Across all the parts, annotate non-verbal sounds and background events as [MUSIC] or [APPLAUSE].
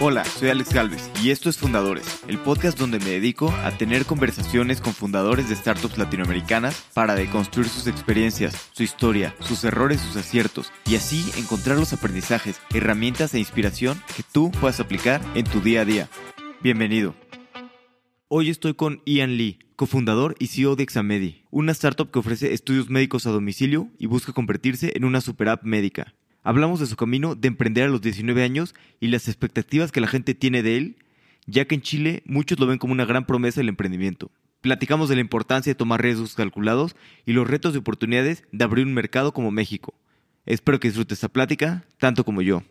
Hola, soy Alex Galvez y esto es Fundadores, el podcast donde me dedico a tener conversaciones con fundadores de startups latinoamericanas para deconstruir sus experiencias, su historia, sus errores, sus aciertos y así encontrar los aprendizajes, herramientas e inspiración que tú puedas aplicar en tu día a día. Bienvenido. Hoy estoy con Ian Lee, cofundador y CEO de Examedi, una startup que ofrece estudios médicos a domicilio y busca convertirse en una super app médica. Hablamos de su camino de emprender a los 19 años y las expectativas que la gente tiene de él, ya que en Chile muchos lo ven como una gran promesa del emprendimiento. Platicamos de la importancia de tomar riesgos calculados y los retos y oportunidades de abrir un mercado como México. Espero que disfrutes esta plática tanto como yo.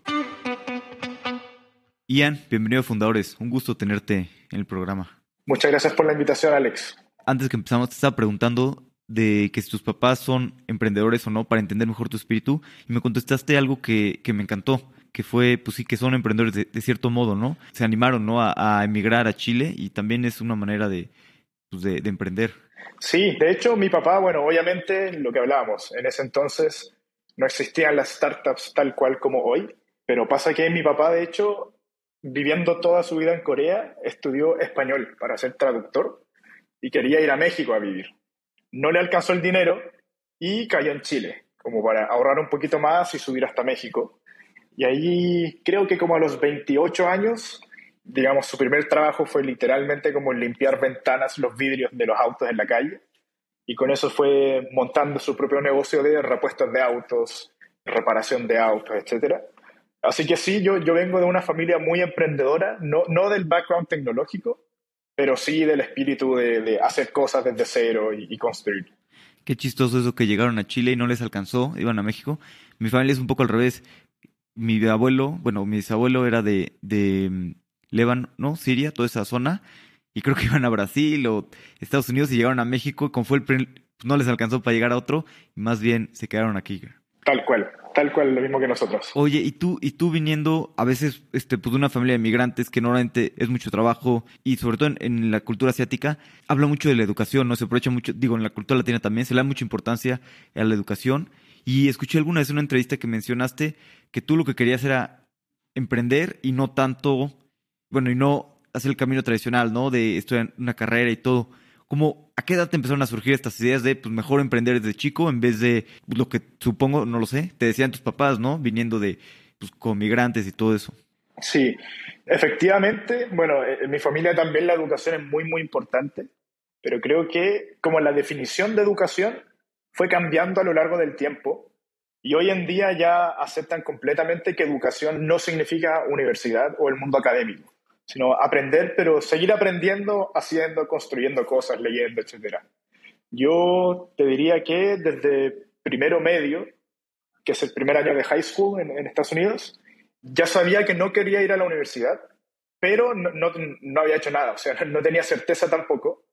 Ian, bienvenido a Fundadores. Un gusto tenerte en el programa. Muchas gracias por la invitación, Alex. Antes que empezamos, te estaba preguntando de que tus papás son emprendedores o no para entender mejor tu espíritu y me contestaste algo que, que me encantó, que fue, pues sí, que son emprendedores de, cierto modo, ¿no? Se animaron, ¿no? A, emigrar a Chile y también es una manera de, pues de, de emprender. Sí, de hecho mi papá, bueno, obviamente lo que hablábamos, en ese entonces no existían las startups tal cual como hoy, pero pasa que mi papá, de hecho, viviendo toda su vida en Corea, estudió español para ser traductor y quería ir a México a vivir no le alcanzó el dinero y cayó en Chile, como para ahorrar un poquito más y subir hasta México. Y ahí creo que como a los 28 años, digamos, su primer trabajo fue literalmente como limpiar ventanas, los vidrios de los autos en la calle. Y con eso fue montando su propio negocio de repuestos de autos, reparación de autos, etc. Así que sí, yo, yo vengo de una familia muy emprendedora, no, no del background tecnológico, pero sí del espíritu de, hacer cosas desde cero y, construir. Qué chistoso eso que llegaron a Chile y no les alcanzó, iban a México. Mi familia es un poco al revés. Mi abuelo, bueno, mi bisabuelo era de, de mm, ¿no? Siria, toda esa zona. Y creo que [LAUGHS] iban a Brasil o Estados Unidos y llegaron a México. Y como fue el no les alcanzó para llegar a otro, y más bien se quedaron aquí. Tal cual. Tal cual, lo mismo que nosotros. Oye, y tú, y tú viniendo a veces este, pues, de una familia de migrantes que normalmente es mucho trabajo y sobre todo en, la cultura asiática, habla mucho de la educación, ¿no? Se aprovecha mucho, digo, en la cultura latina también, se le da mucha importancia a la educación. Y escuché alguna vez en una entrevista que mencionaste que tú lo que querías era emprender y no tanto, bueno, y no hacer el camino tradicional, ¿no? De estudiar una carrera y todo. ¿Cómo, ¿A qué edad te empezaron a surgir estas ideas de pues mejor emprender desde chico en vez de pues, lo que supongo, no lo sé, te decían tus papás, ¿no? Viniendo de pues, con migrantes y todo eso. Sí, efectivamente, bueno, en mi familia también la educación es muy, muy importante, pero creo que como la definición de educación fue cambiando a lo largo del tiempo y hoy en día ya aceptan completamente que educación no significa universidad o el mundo académico sino aprender, pero seguir aprendiendo, haciendo, construyendo cosas, leyendo, etc. Yo te diría que desde primero medio, que es el primer año de high school en, Estados Unidos, ya sabía que no quería ir a la universidad, pero no, no, había hecho nada, o sea, no tenía certeza tampoco.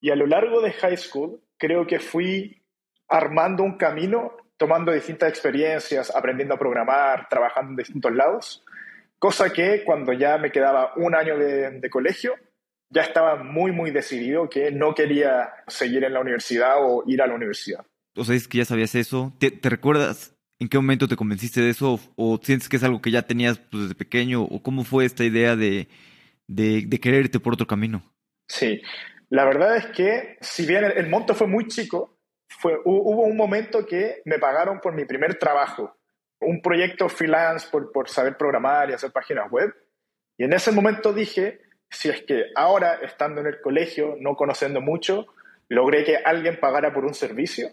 Y a lo largo de high school, creo que fui armando un camino, tomando distintas experiencias, aprendiendo a programar, trabajando en distintos lados, Cosa que cuando ya me quedaba un año de, colegio, ya estaba muy, muy decidido que no quería seguir en la universidad o ir a la universidad. O sea, es que ya sabías eso. ¿Te, recuerdas en qué momento te convenciste de eso? ¿O, sientes que es algo que ya tenías pues, desde pequeño? ¿O cómo fue esta idea de, de, querer irte por otro camino? Sí, la verdad es que si bien el, monto fue muy chico, fue, hubo un momento que me pagaron por mi primer trabajo un proyecto freelance por, por saber programar y hacer páginas web. Y en ese momento dije, si es que ahora, estando en el colegio, no conociendo mucho, logré que alguien pagara por un servicio,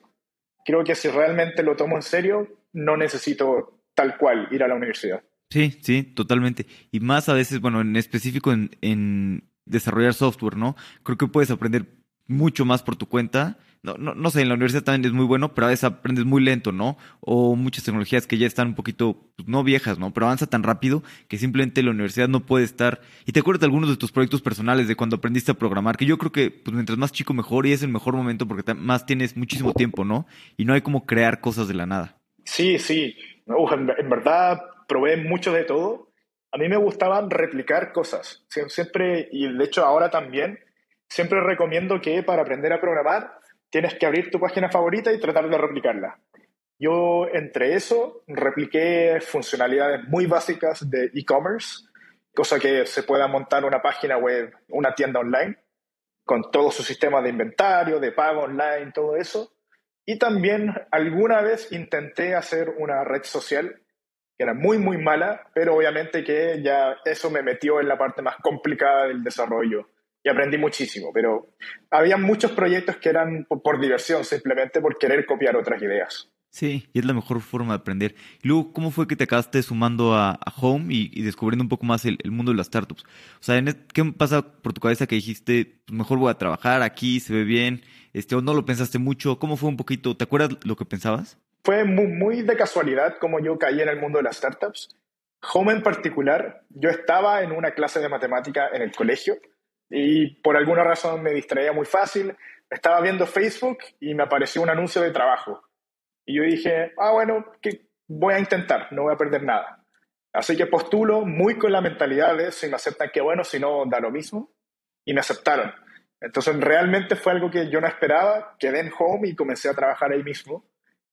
creo que si realmente lo tomo en serio, no necesito tal cual ir a la universidad. Sí, sí, totalmente. Y más a veces, bueno, en específico en, en desarrollar software, ¿no? Creo que puedes aprender mucho más por tu cuenta no, no, no sé, en la universidad también es muy bueno, pero a veces aprendes muy lento, ¿no? O muchas tecnologías que ya están un poquito, pues, no viejas, ¿no? Pero avanza tan rápido que simplemente la universidad no puede estar. Y te acuerdas de algunos de tus proyectos personales, de cuando aprendiste a programar, que yo creo que pues, mientras más chico mejor y es el mejor momento porque más tienes muchísimo tiempo, ¿no? Y no hay como crear cosas de la nada. Sí, sí. en, verdad probé mucho de todo. A mí me gustaban replicar cosas. Siempre, y de hecho ahora también, siempre recomiendo que para aprender a programar tienes que abrir tu página favorita y tratar de replicarla. Yo entre eso repliqué funcionalidades muy básicas de e-commerce cosa que se pueda montar una página web, una tienda online, con todo su sistema de inventario, de pago online, todo eso. Y también alguna vez intenté hacer una red social que era muy, muy mala, pero obviamente que ya eso me metió en la parte más complicada del desarrollo y aprendí muchísimo, pero había muchos proyectos que eran por, diversión, simplemente por querer copiar otras ideas. Sí, y es la mejor forma de aprender. Y luego, ¿cómo fue que te acabaste sumando a, Home y, descubriendo un poco más el, mundo de las startups? O sea, ¿qué pasa por tu cabeza que dijiste, pues mejor voy a trabajar aquí, se ve bien, este, o no lo pensaste mucho? ¿Cómo fue un poquito? ¿Te acuerdas lo que pensabas? Fue muy, muy de casualidad como yo caí en el mundo de las startups. Home en particular, yo estaba en una clase de matemática en el colegio y por alguna razón me distraía muy fácil. Estaba viendo Facebook y me apareció un anuncio de trabajo y yo dije, ah, bueno, que voy a intentar, no voy a perder nada. Así que postulo muy con la mentalidad de si me aceptan, qué bueno, si no, da lo mismo. Y me aceptaron. Entonces, realmente fue algo que yo no esperaba. Quedé en home y comencé a trabajar ahí mismo.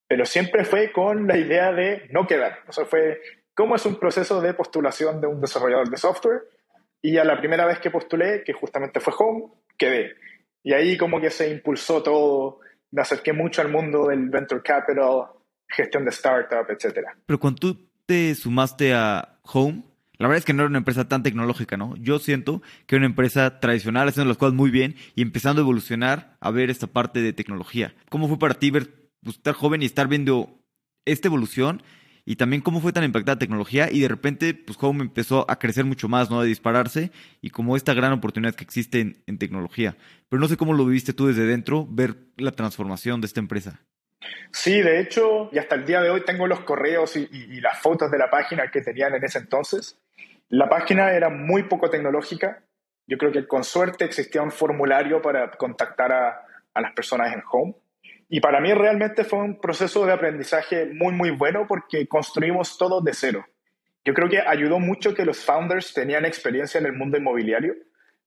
Pero siempre fue con la idea de no quedar. O sea, fue cómo es un proceso de postulación de un desarrollador de software. Y ya la primera vez que postulé, que justamente fue home, quedé. Y ahí como que se impulsó todo me acerqué mucho al mundo del venture capital, gestión de startup, etc. Pero cuando tú te sumaste a Home, la verdad es que no era una empresa tan tecnológica, ¿no? Yo siento que era una empresa tradicional, haciendo las cosas muy bien y empezando a evolucionar a ver esta parte de tecnología. ¿Cómo fue para ti ver, pues, estar joven y estar viendo esta evolución y también cómo fue tan impactada la tecnología y de repente pues Home empezó a crecer mucho más, ¿no? A dispararse y como esta gran oportunidad que existe en, tecnología. Pero no sé cómo lo viviste tú desde dentro, ver la transformación de esta empresa. Sí, de hecho, y hasta el día de hoy tengo los correos y, las fotos de la página que tenían en ese entonces. La página era muy poco tecnológica. Yo creo que con suerte existía un formulario para contactar a, a las personas en Home y para mí realmente fue un proceso de aprendizaje muy, muy bueno porque construimos todo de cero. Yo creo que ayudó mucho que los founders tenían experiencia en el mundo inmobiliario,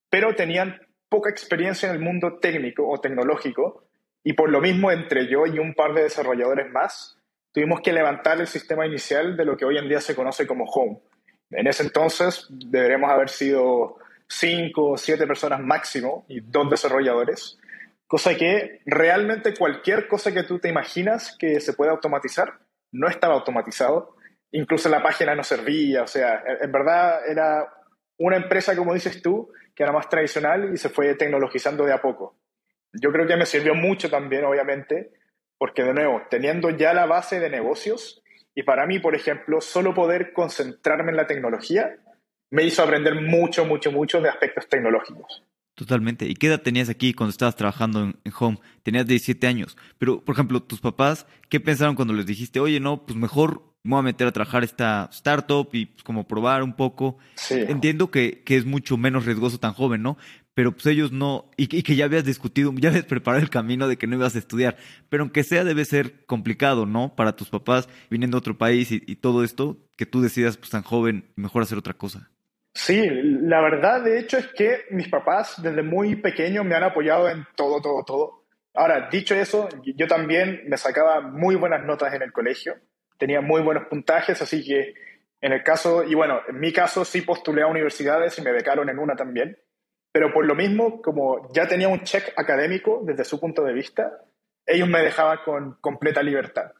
pero tenían poca experiencia en el mundo técnico o tecnológico y por lo mismo entre yo y un par de desarrolladores más tuvimos que levantar el sistema inicial de lo que hoy en día se conoce como Home. En ese entonces deberíamos haber sido cinco o siete personas máximo y dos desarrolladores Cosa que realmente cualquier cosa que tú te imaginas que se puede automatizar no estaba automatizado. Incluso la página no servía. O sea, en verdad era una empresa, como dices tú, que era más tradicional y se fue tecnologizando de a poco. Yo creo que me sirvió mucho también, obviamente, porque de nuevo, teniendo ya la base de negocios, y para mí, por ejemplo, solo poder concentrarme en la tecnología me hizo aprender mucho, mucho, mucho de aspectos tecnológicos. Totalmente. ¿Y qué edad tenías aquí cuando estabas trabajando en, Home? Tenías 17 años. Pero, por ejemplo, tus papás, ¿qué pensaron cuando les dijiste, oye, no, pues mejor me voy a meter a trabajar esta startup y pues, como probar un poco? Entiendo que, que, es mucho menos riesgoso tan joven, ¿no? Pero pues ellos no, y, que ya habías discutido, ya habías [LAUGHS] preparado el camino de que no ibas a estudiar. Pero aunque sea, debe ser complicado, ¿no? Para tus papás viniendo a otro país y, y todo esto, que tú decidas, pues tan joven, mejor hacer otra cosa. Sí, la verdad de hecho es que mis papás desde muy pequeño me han apoyado en todo, todo, todo. Ahora, dicho eso, yo también me sacaba muy buenas notas en el colegio, tenía muy buenos puntajes, así que en el caso, y bueno, en mi caso sí postulé a universidades y me becaron en una también, pero por lo mismo, como ya tenía un check académico desde su punto de vista, ellos me dejaban con completa libertad.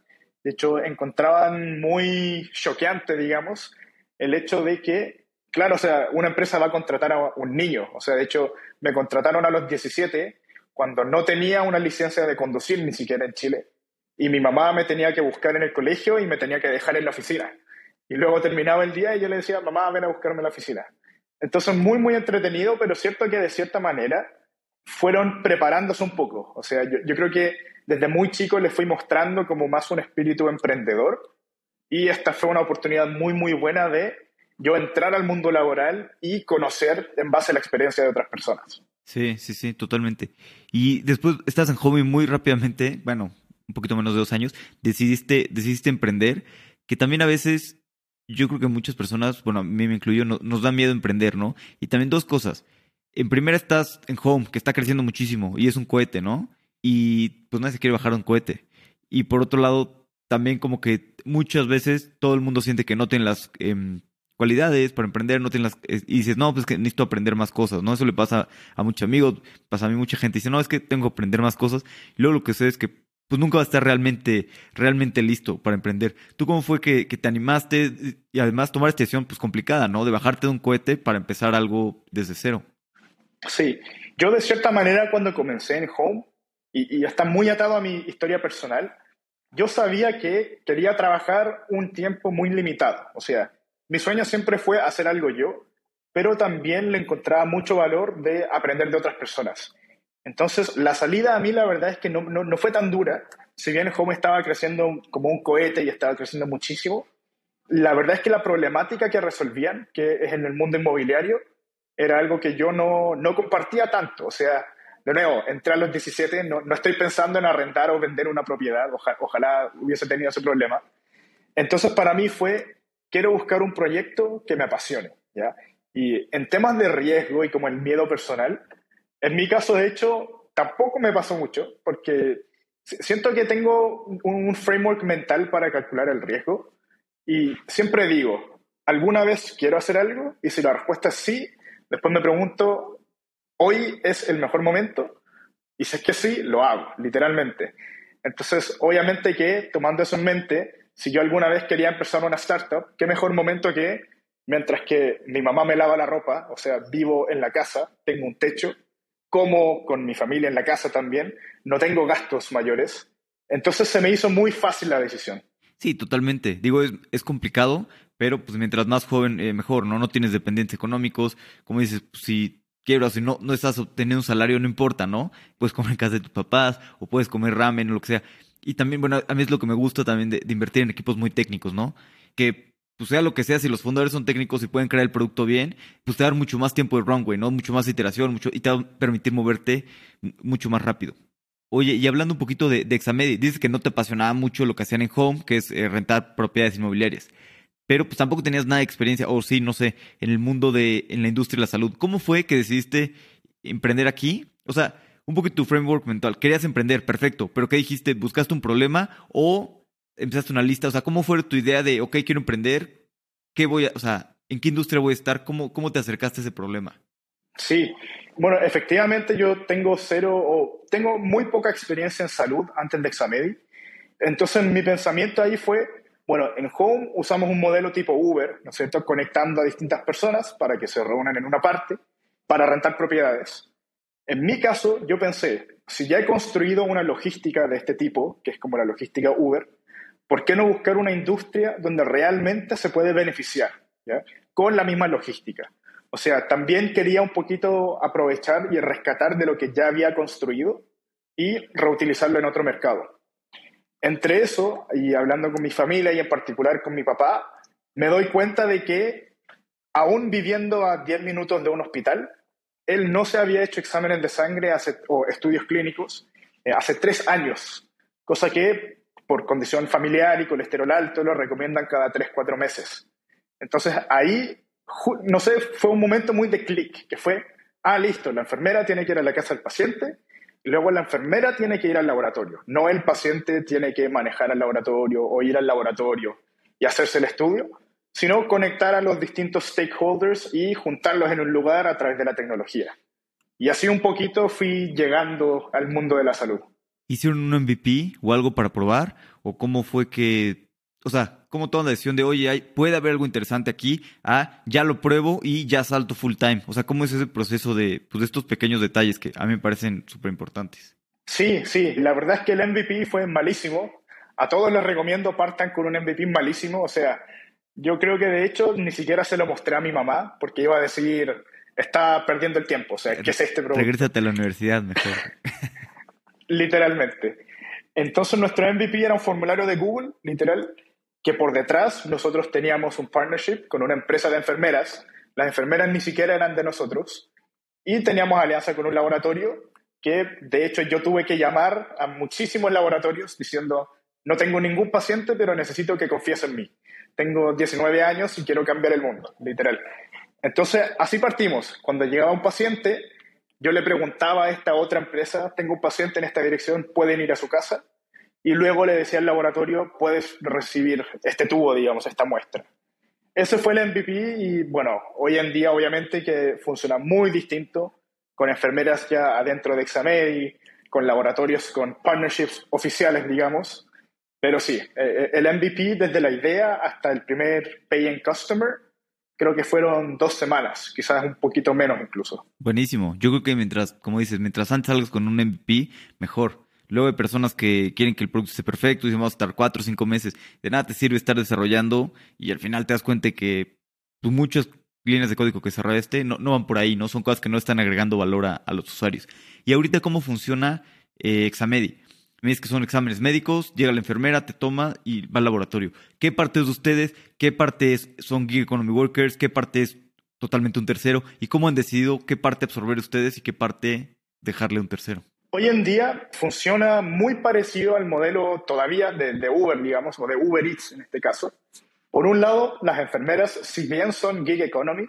De hecho, encontraban muy choqueante, digamos, el hecho de que Claro, o sea, una empresa va a contratar a un niño. O sea, de hecho, me contrataron a los 17 cuando no tenía una licencia de conducir ni siquiera en Chile. Y mi mamá me tenía que buscar en el colegio y me tenía que dejar en la oficina. Y luego terminaba el día y yo le decía, mamá, ven a buscarme en la oficina. Entonces, muy, muy entretenido, pero cierto que de cierta manera fueron preparándose un poco. O sea, yo, yo creo que desde muy chico les fui mostrando como más un espíritu emprendedor y esta fue una oportunidad muy, muy buena de yo entrar al mundo laboral y conocer en base a la experiencia de otras personas. Sí, sí, sí, totalmente. Y después estás en hobby muy rápidamente, bueno, un poquito menos de dos años, decidiste, decidiste emprender, que también a veces yo creo que muchas personas, bueno, a mí me incluyo, nos da miedo emprender, ¿no? Y también dos cosas. En primera estás en Home, que está creciendo muchísimo y es un cohete, ¿no? Y pues nadie se quiere bajar un cohete. Y por otro lado, también como que muchas veces todo el mundo siente que no tiene las em, cualidades para emprender, no tienes las, y dices, no, pues que necesito aprender más cosas, ¿no? Eso le pasa a muchos amigos, pasa a mí mucha gente, dice, no, es que tengo que aprender más cosas, y luego lo que sé es que pues nunca va a estar realmente, realmente listo para emprender. ¿Tú cómo fue que, te animaste y además tomar esta decisión pues complicada, ¿no? De bajarte de un cohete para empezar algo desde cero. Sí, yo de cierta manera cuando comencé en Home, y, y está muy atado a mi historia personal, yo sabía que quería trabajar un tiempo muy limitado. O sea, mi sueño siempre fue hacer algo yo, pero también le encontraba mucho valor de aprender de otras personas. Entonces, la salida a mí la verdad es que no, no, fue tan dura. Si bien Home estaba creciendo como un cohete y estaba creciendo muchísimo, la verdad es que la problemática que resolvían, que es en el mundo inmobiliario, era algo que yo no, no compartía tanto. O sea, de nuevo, entré a los 17, no, no estoy pensando en arrendar o vender una propiedad, ojalá hubiese tenido ese problema. Entonces, para mí fue, quiero buscar un proyecto que me apasione, ¿ya? Y en temas de riesgo y como el miedo personal, en mi caso, de hecho, tampoco me pasó mucho, porque siento que tengo un framework mental para calcular el riesgo y siempre digo, ¿alguna vez quiero hacer algo? Y si la respuesta es sí, después me pregunto, hoy es el mejor momento y si es que sí, lo hago, literalmente. Entonces, obviamente que tomando eso en mente, si yo alguna vez quería empezar una startup, qué mejor momento que mientras que mi mamá me lava la ropa, o sea, vivo en la casa, tengo un techo, como con mi familia en la casa también, no tengo gastos mayores. Entonces se me hizo muy fácil la decisión. Sí, totalmente. Digo, es, complicado, pero pues mientras más joven, eh, mejor, ¿no? No tienes dependientes económicos. Como dices, pues, si quiero, si no, no estás obteniendo un salario, no importa, ¿no? Puedes comer en casa de tus papás o puedes comer ramen o lo que sea. Y también, bueno, a mí es lo que me gusta también de, invertir en equipos muy técnicos, ¿no? Que pues sea lo que sea, si los fundadores son técnicos y pueden crear el producto bien, pues te dar mucho más tiempo de runway, ¿no? Mucho más iteración, mucho, y te va a permitir moverte mucho más rápido. Oye, y hablando un poquito de, de Examedi, dices que no te apasionaba mucho lo que hacían en Home, que es eh, rentar propiedades inmobiliarias pero pues tampoco tenías nada de experiencia, o sí, no sé, en el mundo de, en la industria de la salud. ¿Cómo fue que decidiste emprender aquí? O sea, un poquito tu framework mental. Querías emprender, perfecto, pero ¿qué dijiste? ¿Buscaste un problema o empezaste una lista? O sea, ¿cómo fue tu idea de, ok, quiero emprender? ¿Qué voy a, o sea, en qué industria voy a estar? ¿Cómo, cómo te acercaste a ese problema? Sí, bueno, efectivamente yo tengo cero o tengo muy poca experiencia en salud antes de Examedi. Entonces mi pensamiento ahí fue, bueno, en Home usamos un modelo tipo Uber, ¿no es cierto?, conectando a distintas personas para que se reúnan en una parte para rentar propiedades. En mi caso, yo pensé, si ya he construido una logística de este tipo, que es como la logística Uber, ¿por qué no buscar una industria donde realmente se puede beneficiar con la misma logística? O sea, también quería un poquito aprovechar y rescatar de lo que ya había construido y reutilizarlo en otro mercado. Entre eso, y hablando con mi familia y en particular con mi papá, me doy cuenta de que, aún viviendo a 10 minutos de un hospital, él no se había hecho exámenes de sangre o estudios clínicos eh, hace tres años, cosa que por condición familiar y colesterol alto lo recomiendan cada tres, cuatro meses. Entonces ahí, no sé, fue un momento muy de clic, que fue, ah, listo, la enfermera tiene que ir a la casa del paciente Luego la enfermera tiene que ir al laboratorio, no el paciente tiene que manejar al laboratorio o ir al laboratorio y hacerse el estudio, sino conectar a los distintos stakeholders y juntarlos en un lugar a través de la tecnología. Y así un poquito fui llegando al mundo de la salud. ¿Hicieron un MVP o algo para probar? ¿O cómo fue que o sea, ¿cómo toman la decisión de, oye, puede haber algo interesante aquí, ah, ya lo pruebo y ya salto full time? O sea, ¿cómo es ese proceso de, pues, de estos pequeños detalles que a mí me parecen súper importantes? Sí, sí, la verdad es que el MVP fue malísimo. A todos les recomiendo partan con un MVP malísimo. O sea, yo creo que de hecho ni siquiera se lo mostré a mi mamá porque iba a decir, está perdiendo el tiempo. O sea, ¿qué es este producto? Regrésate a la universidad mejor. [LAUGHS] Literalmente. Entonces nuestro MVP era un formulario de Google, literal, que por detrás nosotros teníamos un partnership con una empresa de enfermeras. Las enfermeras ni siquiera eran de nosotros. Y teníamos alianza con un laboratorio que, de hecho, yo tuve que llamar a muchísimos laboratorios diciendo, no tengo ningún paciente, pero necesito que confíes en mí. Tengo 19 años y quiero cambiar el mundo, literal. Entonces, así partimos. Cuando llegaba un paciente, yo le preguntaba a esta otra empresa, tengo un paciente en esta dirección, ¿pueden ir a su casa? y luego le decía al laboratorio, puedes recibir este tubo, digamos, esta muestra. ese fue el MVP y bueno, hoy en día obviamente que funciona muy distinto con enfermeras ya adentro de Examedi, con laboratorios, con partnerships oficiales, digamos. Pero sí, eh, eh, el MVP desde la idea hasta el primer paying customer, creo que fueron dos semanas, quizás un poquito menos incluso. Buenísimo. Yo creo que mientras, como dices, mientras antes salgas con un MVP, mejor. Luego hay personas que quieren que el producto esté perfecto y vamos a estar cuatro o cinco meses. De nada te sirve estar desarrollando y al final te das cuenta que pues, muchas líneas de código que desarrollaste no, no van por ahí, ¿no? Son cosas que no están agregando valor a, los usuarios. Y ahorita, ¿cómo funciona eh, Examedi? Me dices que son exámenes médicos, llega la enfermera, te toma y va al laboratorio. ¿Qué parte es de ustedes? ¿Qué partes son Gig Economy Workers? ¿Qué parte es totalmente un tercero? ¿Y cómo han decidido qué parte absorber ustedes y qué parte dejarle un tercero? Hoy en día funciona muy parecido al modelo todavía de, Uber, digamos, o de Uber Eats en este caso. Por un lado, las enfermeras, si bien son gig economy,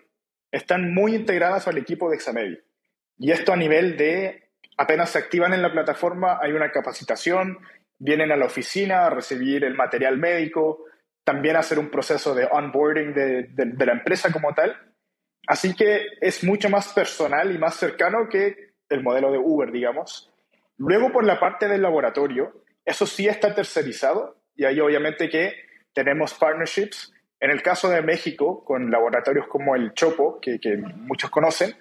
están muy integradas al equipo de Examedi. Y esto a nivel de, apenas se activan en la plataforma, hay una capacitación, vienen a la oficina a recibir el material médico, también hacer un proceso de onboarding de, de la empresa como tal. Así que es mucho más personal y más cercano que el modelo de Uber, digamos. Luego, por la parte del laboratorio, eso sí está tercerizado y ahí obviamente que tenemos partnerships. En el caso de México, con laboratorios como el Chopo, que, muchos conocen,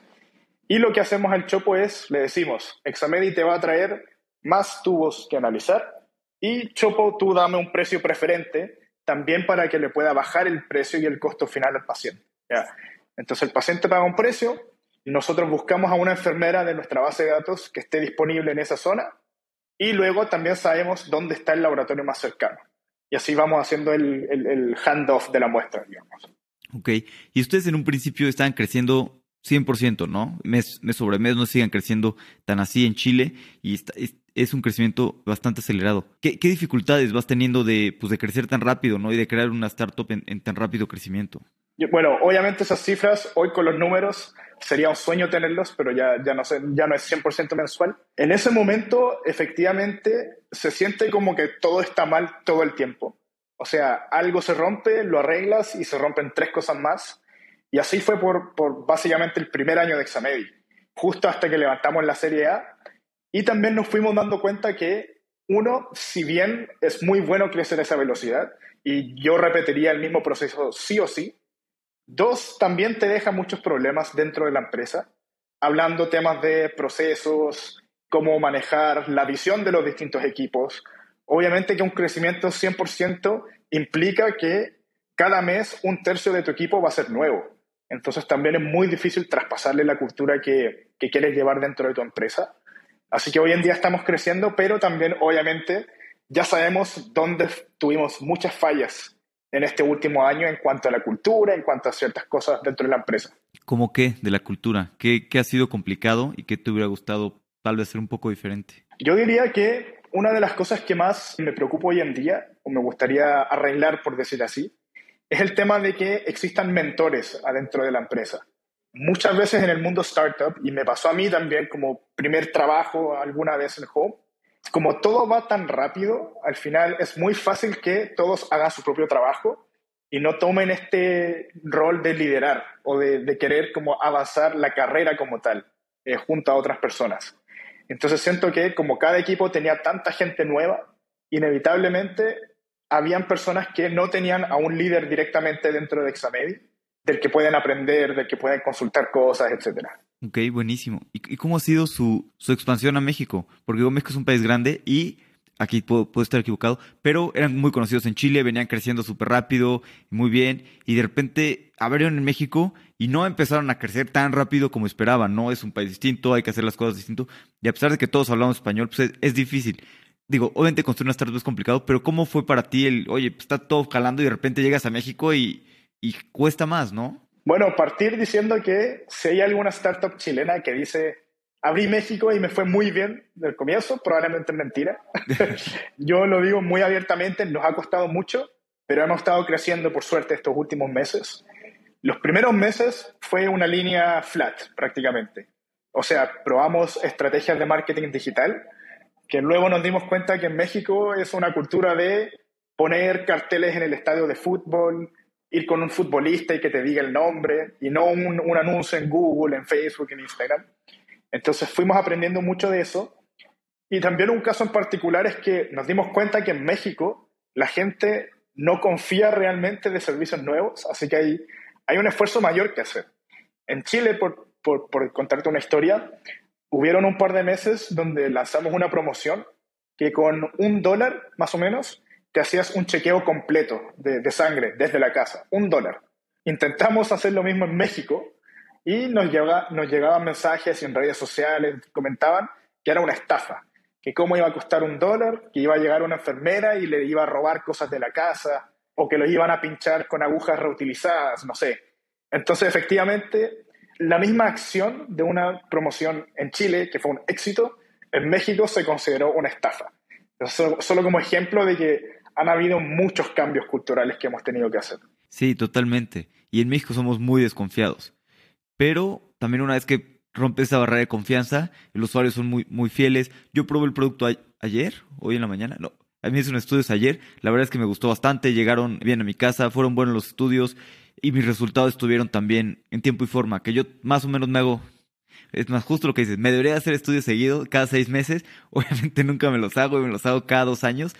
y lo que hacemos al Chopo es, le decimos, Examedi te va a traer más tubos que analizar y Chopo, tú dame un precio preferente también para que le pueda bajar el precio y el costo final al paciente. ¿ya? Entonces el paciente paga un precio, nosotros buscamos a una enfermera de nuestra base de datos que esté disponible en esa zona y luego también sabemos dónde está el laboratorio más cercano. Y así vamos haciendo el, el, handoff de la muestra, digamos. Ok, y ustedes en un principio estaban creciendo 100%, ¿no? Mes, mes sobre mes no sigan creciendo tan así en Chile y es, un crecimiento bastante acelerado. ¿Qué, ¿Qué, dificultades vas teniendo de, pues, de crecer tan rápido, ¿no? Y de crear una startup en tan rápido crecimiento. Bueno, obviamente esas cifras, hoy con los números, sería un sueño tenerlos, pero ya, ya, no, sé, ya no es 100% mensual. En ese momento, efectivamente, se siente como que todo está mal todo el tiempo. O sea, algo se rompe, lo arreglas y se rompen tres cosas más. Y así fue por, básicamente el primer año de Examedi, justo hasta que levantamos la Serie A. Y también nos fuimos dando cuenta que, uno, si bien es muy bueno crecer a esa velocidad, y yo repetiría el mismo proceso sí o sí, Dos, también te deja muchos problemas dentro de la empresa, hablando temas de procesos, cómo manejar la visión de los distintos equipos. Obviamente que un crecimiento 100% implica que cada mes un tercio de tu equipo va a ser nuevo. Entonces también es muy difícil traspasarle la cultura que, que quieres llevar dentro de tu empresa. Así que hoy en día estamos creciendo, pero también obviamente ya sabemos dónde tuvimos muchas fallas en este último año en cuanto a la cultura, en cuanto a ciertas cosas dentro de la empresa. ¿Cómo qué de la cultura? ¿Qué, qué ha sido complicado y qué te hubiera gustado tal vez ser un poco diferente? Yo diría que una de las cosas que más me preocupa hoy en día, o me gustaría arreglar, por decir así, es el tema de que existan mentores adentro de la empresa. Muchas veces en el mundo startup, y me pasó a mí también como primer trabajo alguna vez en Home, como todo va tan rápido, al final es muy fácil que todos hagan su propio trabajo y no tomen este rol de liderar o de, querer como avanzar la carrera como tal eh, junto a otras personas. Entonces siento que como cada equipo tenía tanta gente nueva, inevitablemente habían personas que no tenían a un líder directamente dentro de Examedi, del que pueden aprender, del que pueden consultar cosas, etcétera. Ok, buenísimo. ¿Y, cómo ha sido su, su, expansión a México? Porque México es un país grande y aquí puedo, estar equivocado, pero eran muy conocidos en Chile, venían creciendo súper rápido, muy bien, y de repente abrieron en México y no empezaron a crecer tan rápido como esperaban, ¿no? Es un país distinto, hay que hacer las cosas distinto, y a pesar de que todos hablamos español, pues es, difícil. Digo, obviamente construir una startup es complicado, pero ¿cómo fue para ti el, oye, pues está todo jalando y de repente llegas a México y, y cuesta más, ¿no? Bueno, partir diciendo que si hay alguna startup chilena que dice, abrí México y me fue muy bien del comienzo, probablemente es mentira. [LAUGHS] Yo lo digo muy abiertamente, nos ha costado mucho, pero hemos estado creciendo por suerte estos últimos meses. Los primeros meses fue una línea flat prácticamente. O sea, probamos estrategias de marketing digital, que luego nos dimos cuenta que en México es una cultura de poner carteles en el estadio de fútbol, ir con un futbolista y que te diga el nombre y no un, un anuncio en Google, en Facebook, en Instagram. Entonces fuimos aprendiendo mucho de eso. Y también un caso en particular es que nos dimos cuenta que en México la gente no confía realmente de servicios nuevos, así que hay, hay un esfuerzo mayor que hacer. En Chile, por, por, por contarte una historia, hubieron un par de meses donde lanzamos una promoción que con un dólar más o menos te hacías un chequeo completo de, sangre desde la casa, un dólar. Intentamos hacer lo mismo en México y nos, nos llegaban mensajes y en redes sociales comentaban que era una estafa, que cómo iba a costar un dólar, que iba a llegar una enfermera y le iba a robar cosas de la casa o que lo iban a pinchar con agujas reutilizadas, no sé. Entonces, efectivamente, la misma acción de una promoción en Chile, que fue un éxito, en México se consideró una estafa. Solo, como ejemplo de que han habido muchos cambios culturales que hemos tenido que hacer. Sí, totalmente. Y en México somos muy desconfiados. Pero también una vez que rompe esa barrera de confianza, los usuarios son muy, muy fieles. Yo probé el producto ayer, hoy en la mañana, no, a mí hice un estudio ayer, la verdad es que me gustó bastante, llegaron bien a mi casa, fueron buenos los estudios y mis resultados estuvieron también en tiempo y forma, que yo más o menos me hago es más justo lo que dices, me debería hacer estudios seguidos cada seis meses, [LAUGHS] obviamente nunca me los hago y me los hago cada dos años,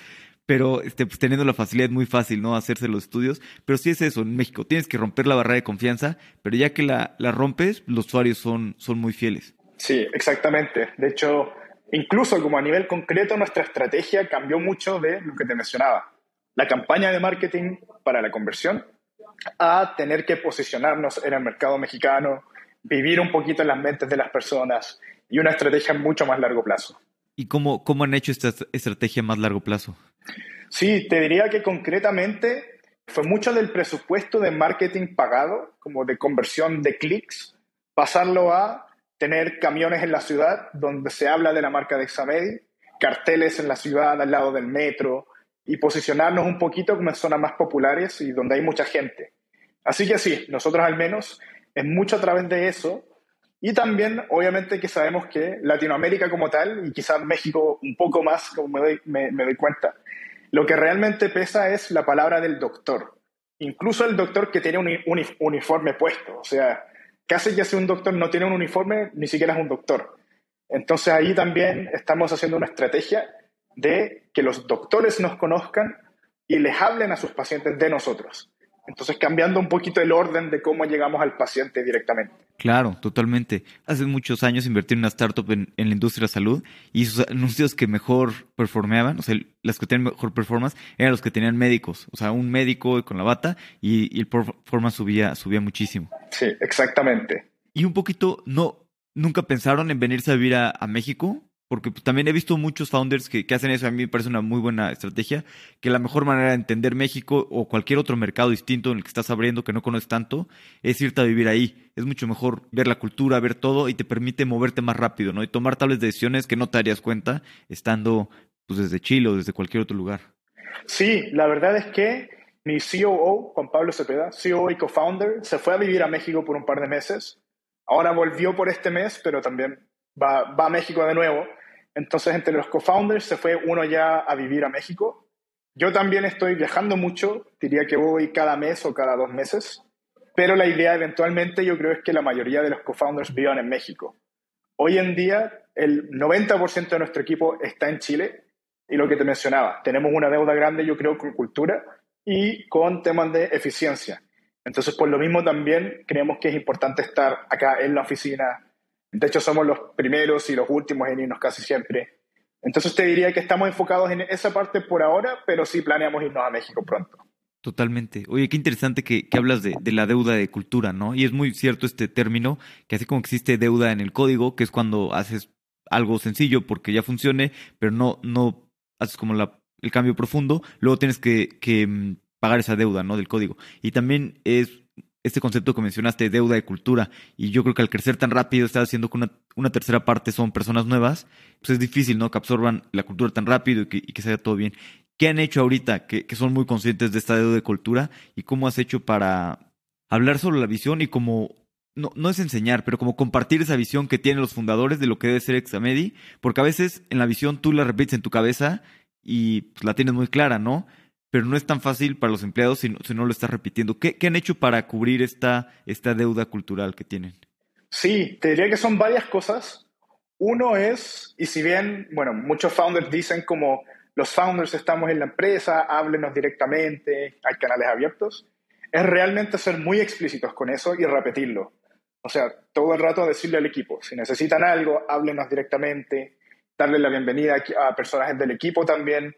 pero este, pues, teniendo la facilidad es muy fácil, ¿no? Hacerse los estudios, pero sí es eso, en México tienes que romper la barrera de confianza, pero ya que la, la rompes, los usuarios son, son muy fieles. Sí, exactamente. De hecho, incluso como a nivel concreto, nuestra estrategia cambió mucho de lo que te mencionaba. La campaña de marketing para la conversión a tener que posicionarnos en el mercado mexicano, vivir un poquito en las mentes de las personas y una estrategia mucho más largo plazo. ¿Y cómo, cómo han hecho esta estrategia más largo plazo? Sí, te diría que concretamente fue mucho del presupuesto de marketing pagado, como de conversión de clics, pasarlo a tener camiones en la ciudad donde se habla de la marca de Examedi, carteles en la ciudad al lado del metro y posicionarnos un poquito como en zonas más populares y donde hay mucha gente. Así que sí, nosotros al menos es mucho a través de eso. Y también, obviamente, que sabemos que Latinoamérica como tal, y quizás México un poco más, como me doy, me, doy cuenta, lo que realmente pesa es la palabra del doctor. Incluso el doctor que tiene un uniforme puesto. O sea, casi que si un doctor no tiene un uniforme, ni siquiera es un doctor. Entonces ahí también estamos haciendo una estrategia de que los doctores nos conozcan y les hablen a sus pacientes de nosotros. Entonces, cambiando un poquito el orden de cómo llegamos al paciente directamente. Claro, totalmente. Hace muchos años invertí en una startup en, la industria de salud y sus anuncios que mejor performeaban, o sea, las que tenían mejor performance, eran los que tenían médicos. O sea, un médico con la bata y, el performance subía, subía muchísimo. Sí, exactamente. Y un poquito, no, ¿nunca pensaron en venirse a vivir a México? Porque pues, también he visto muchos founders que, hacen eso, a mí me parece una muy buena estrategia, que la mejor manera de entender México o cualquier otro mercado distinto en el que estás abriendo que no conoces tanto, es irte a vivir ahí. Es mucho mejor ver la cultura, ver todo y te permite moverte más rápido, ¿no? Y tomar tales decisiones que no te darías cuenta estando pues desde Chile o desde cualquier otro lugar. Sí, la verdad es que mi COO, Juan Pablo Cepeda, CEO y co-founder, se fue a vivir a México por un par de meses. Ahora volvió por este mes, pero también va, va a México de nuevo entonces, entre los co-founders se fue uno ya a vivir a México. Yo también estoy viajando mucho, diría que voy cada mes o cada dos meses, pero la idea eventualmente yo creo es que la mayoría de los co-founders vivan en México. Hoy en día, el 90% de nuestro equipo está en Chile y lo que te mencionaba, tenemos una deuda grande, yo creo, con cultura y con temas de eficiencia. Entonces, por lo mismo también creemos que es importante estar acá en la oficina, de hecho, somos los primeros y los últimos en irnos casi siempre. Entonces te diría que estamos enfocados en esa parte por ahora, pero sí planeamos irnos a México pronto. Totalmente. Oye, qué interesante que, hablas de, la deuda de cultura, ¿no? Y es muy cierto este término, que así como existe deuda en el código, que es cuando haces algo sencillo porque ya funcione, pero no, no haces como la, el cambio profundo, luego tienes que, que mm, pagar esa deuda, ¿no? Del código. Y también es este concepto que mencionaste, deuda de cultura, y yo creo que al crecer tan rápido, estás haciendo que una, tercera parte son personas nuevas, pues es difícil, ¿no? Que absorban la cultura tan rápido y que, y que se todo bien. ¿Qué han hecho ahorita que, que, son muy conscientes de esta deuda de cultura y cómo has hecho para hablar sobre la visión y cómo, no, no es enseñar, pero como compartir esa visión que tienen los fundadores de lo que debe ser Examedi? Porque a veces en la visión tú la repites en tu cabeza y pues, la tienes muy clara, ¿no? Pero no es tan fácil para los empleados si no, lo estás repitiendo. ¿Qué, han hecho para cubrir esta, esta deuda cultural que tienen? Sí, te diría que son varias cosas. Uno es, y si bien, bueno, muchos founders dicen como los founders estamos en la empresa, háblenos directamente, hay canales abiertos, es realmente ser muy explícitos con eso y repetirlo. O sea, todo el rato decirle al equipo, si necesitan algo, háblenos directamente, darle la bienvenida a personas del equipo también,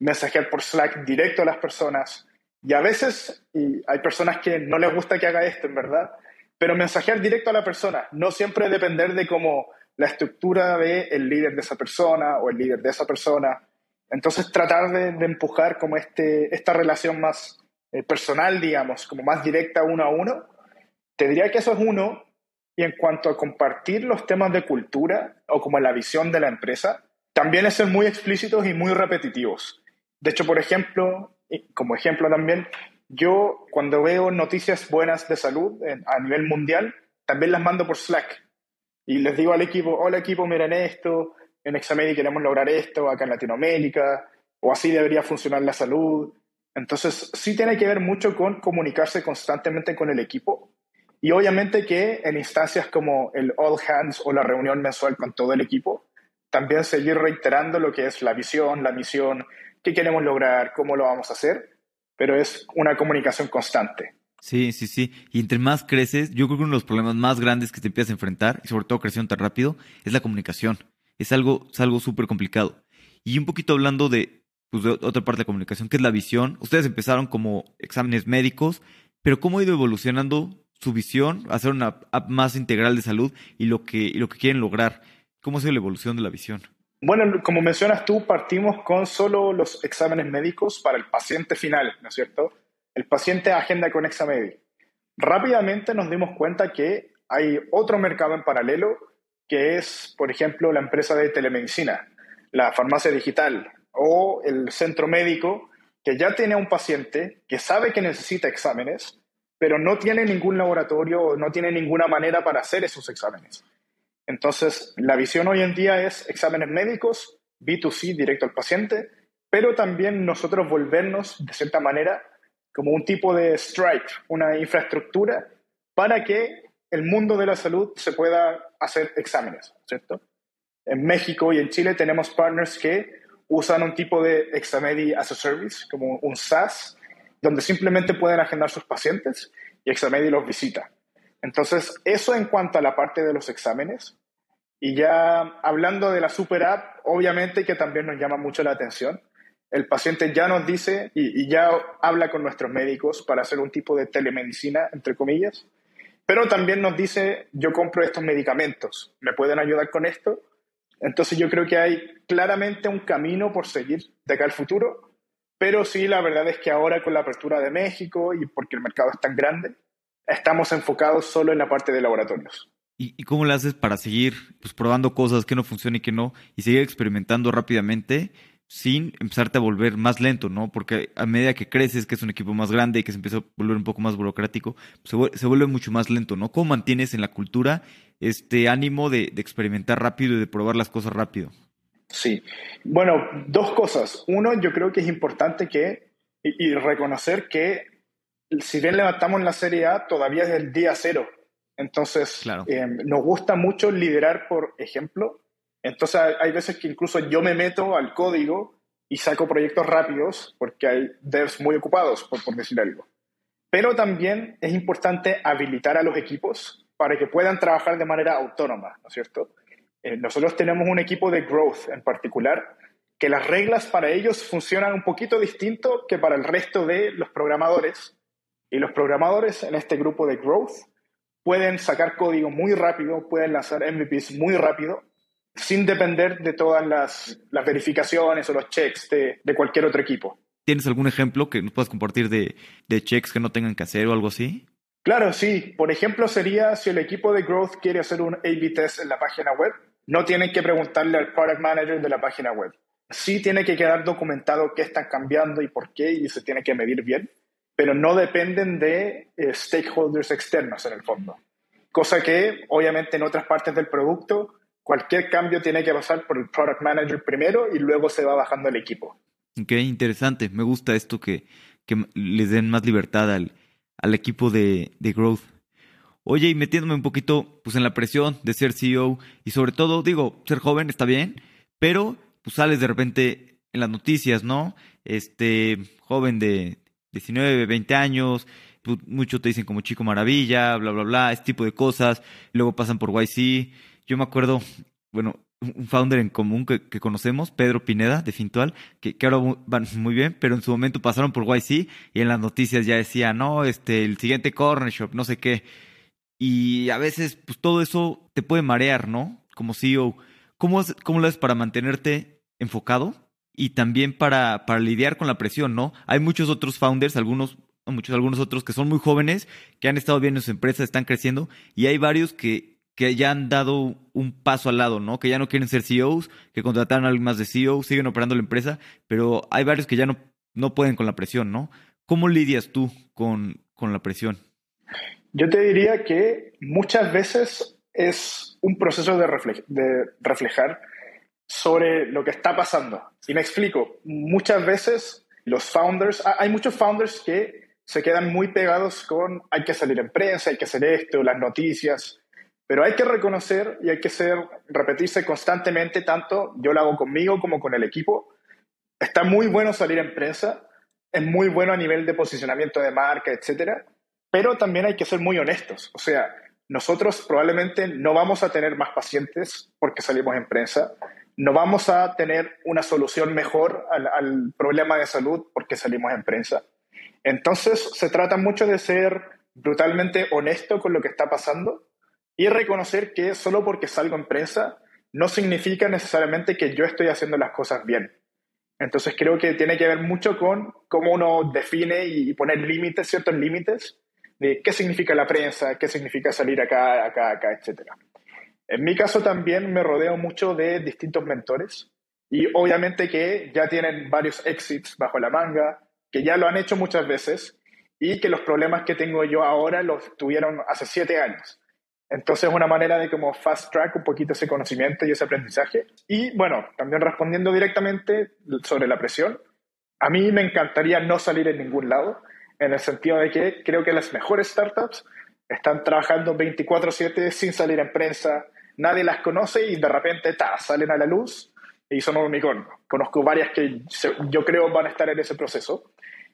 mensajear por Slack directo a las personas. Y a veces, y hay personas que no les gusta que haga esto, en verdad, pero mensajear directo a la persona, no siempre depender de cómo la estructura de el líder de esa persona o el líder de esa persona. Entonces tratar de, empujar como este, esta relación más eh, personal, digamos, como más directa uno a uno. Te diría que eso es uno. Y en cuanto a compartir los temas de cultura o como la visión de la empresa, también es ser muy explícitos y muy repetitivos. De hecho, por ejemplo, como ejemplo también, yo cuando veo noticias buenas de salud a nivel mundial, también las mando por Slack. Y les digo al equipo, hola equipo, miren esto, en Examedi queremos lograr esto, acá en Latinoamérica, o así debería funcionar la salud. Entonces, sí tiene que ver mucho con comunicarse constantemente con el equipo. Y obviamente que en instancias como el All Hands o la reunión mensual con todo el equipo, también seguir reiterando lo que es la visión, la misión, qué queremos lograr, cómo lo vamos a hacer, pero es una comunicación constante. Sí, sí, sí. Y entre más creces, yo creo que uno de los problemas más grandes que te empiezas a enfrentar, y sobre todo creciendo tan rápido, es la comunicación. Es algo es algo súper complicado. Y un poquito hablando de, pues, de otra parte de la comunicación, que es la visión. Ustedes empezaron como exámenes médicos, pero ¿cómo ha ido evolucionando su visión, hacer una app más integral de salud y lo que, y lo que quieren lograr? ¿Cómo ha sido la evolución de la visión? Bueno, como mencionas tú, partimos con solo los exámenes médicos para el paciente final, ¿no es cierto? El paciente agenda con Examedi. Rápidamente nos dimos cuenta que hay otro mercado en paralelo que es, por ejemplo, la empresa de telemedicina, la farmacia digital o el centro médico que ya tiene un paciente que sabe que necesita exámenes, pero no tiene ningún laboratorio no tiene ninguna manera para hacer esos exámenes. Entonces, la visión hoy en día es exámenes médicos, B2C, directo al paciente, pero también nosotros volvernos, de cierta manera, como un tipo de Stripe, una infraestructura para que el mundo de la salud se pueda hacer exámenes, ¿cierto? En México y en Chile tenemos partners que usan un tipo de Examedi as a Service, como un SaaS, donde simplemente pueden agendar sus pacientes y Examedi los visita. Entonces, eso en cuanto a la parte de los exámenes. Y ya hablando de la super app, obviamente que también nos llama mucho la atención. El paciente ya nos dice y, ya habla con nuestros médicos para hacer un tipo de telemedicina, entre comillas, pero también nos dice, yo compro estos medicamentos, ¿me pueden ayudar con esto? Entonces yo creo que hay claramente un camino por seguir de acá al futuro, pero sí, la verdad es que ahora con la apertura de México y porque el mercado es tan grande, estamos enfocados solo en la parte de laboratorios. ¿Y, cómo le haces para seguir pues, probando cosas que no funcionan y que no, y seguir experimentando rápidamente sin empezarte a volver más lento, ¿no? Porque a medida que creces, que es un equipo más grande y que se empieza a volver un poco más burocrático, se, vuelve, mucho más lento, ¿no? ¿Cómo mantienes en la cultura este ánimo de, experimentar rápido y de probar las cosas rápido? Sí. Bueno, dos cosas. Uno, yo creo que es importante que, y reconocer que si bien levantamos la Serie A, todavía es el día cero. Entonces, eh, nos gusta mucho liderar por ejemplo. Entonces, hay veces que incluso yo me meto al código y saco proyectos rápidos porque hay devs muy ocupados, por, por decir algo. Pero también es importante habilitar a los equipos para que puedan trabajar de manera autónoma, ¿no es cierto? Eh, nosotros tenemos un equipo de growth en particular que las reglas para ellos funcionan un poquito distinto que para el resto de los programadores y los programadores en este grupo de growth pueden sacar código muy rápido, pueden lanzar MVPs muy rápido, sin depender de todas las, verificaciones o los checks de, cualquier otro equipo. ¿Tienes algún ejemplo que nos puedas compartir de, de checks que no tengan que hacer o algo así? Claro, sí. Por ejemplo, sería si el equipo de growth quiere hacer un A-B test en la página web, no tienen que preguntarle al product manager de la página web. Sí tiene que quedar documentado qué están cambiando y por qué, y se tiene que medir bien pero no dependen de eh, stakeholders externos en el fondo. Cosa que obviamente en otras partes del producto cualquier cambio tiene que pasar por el product manager primero y luego se va bajando el equipo. Ok, interesante. Me gusta esto que, que les den más libertad al, al equipo de, de growth. Oye, y metiéndome un poquito pues en la presión de ser CEO y sobre todo, digo, ser joven está bien, pero pues sales de repente en las noticias, ¿no? Este joven de 19, 20 años, pues, muchos te dicen como chico maravilla, bla, bla, bla, este tipo de cosas, luego pasan por YC. Yo me acuerdo, bueno, un founder en común que, conocemos, Pedro Pineda de Fintual, que, que, ahora van muy bien, pero en su momento pasaron por YC y en las noticias ya decía, no, este, el siguiente corner shop, no sé qué. Y a veces, pues todo eso te puede marear, ¿no? Como CEO. ¿Cómo, cómo lo haces para mantenerte enfocado? Y también para, para lidiar con la presión, ¿no? Hay muchos otros founders, algunos, muchos, algunos otros que son muy jóvenes, que han estado bien en su empresa, están creciendo, y hay varios que, que ya han dado un paso al lado, ¿no? Que ya no quieren ser CEOs, que contrataron a alguien más de CEO, siguen operando la empresa, pero hay varios que ya no, no pueden con la presión, ¿no? ¿Cómo lidias tú con, con la presión? Yo te diría que muchas veces es un proceso de, reflejar sobre lo que está pasando. Y me explico, muchas veces los founders, hay muchos founders que se quedan muy pegados con hay que salir en prensa, hay que hacer esto, las noticias, pero hay que reconocer y hay que ser, repetirse constantemente, tanto yo lo hago conmigo como con el equipo. Está muy bueno salir en prensa, es muy bueno a nivel de posicionamiento de marca, etcétera, pero también hay que ser muy honestos. O sea, nosotros probablemente no vamos a tener más pacientes porque salimos en prensa, no vamos a tener una solución mejor al, problema de salud porque salimos en prensa. Entonces, se trata mucho de ser brutalmente honesto con lo que está pasando y reconocer que solo porque salgo en prensa no significa necesariamente que yo estoy haciendo las cosas bien. Entonces creo que tiene que ver mucho con cómo uno define y poner límites, ciertos límites, de qué significa la prensa, qué significa salir acá, acá, acá, etc. En mi caso también me rodeo mucho de distintos mentores y obviamente que ya tienen varios exits bajo la manga, que ya lo han hecho muchas veces y que los problemas que tengo yo ahora los tuvieron hace siete años. Entonces es una manera de como fast track un poquito ese conocimiento y ese aprendizaje. Y bueno, también respondiendo directamente sobre la presión, a mí me encantaría no salir en ningún lado en el sentido de que creo que las mejores startups están trabajando 24/7 sin salir en prensa, nadie las conoce y de repente ta, salen a la luz y son un unicornio. Conozco varias que yo creo van a estar en ese proceso,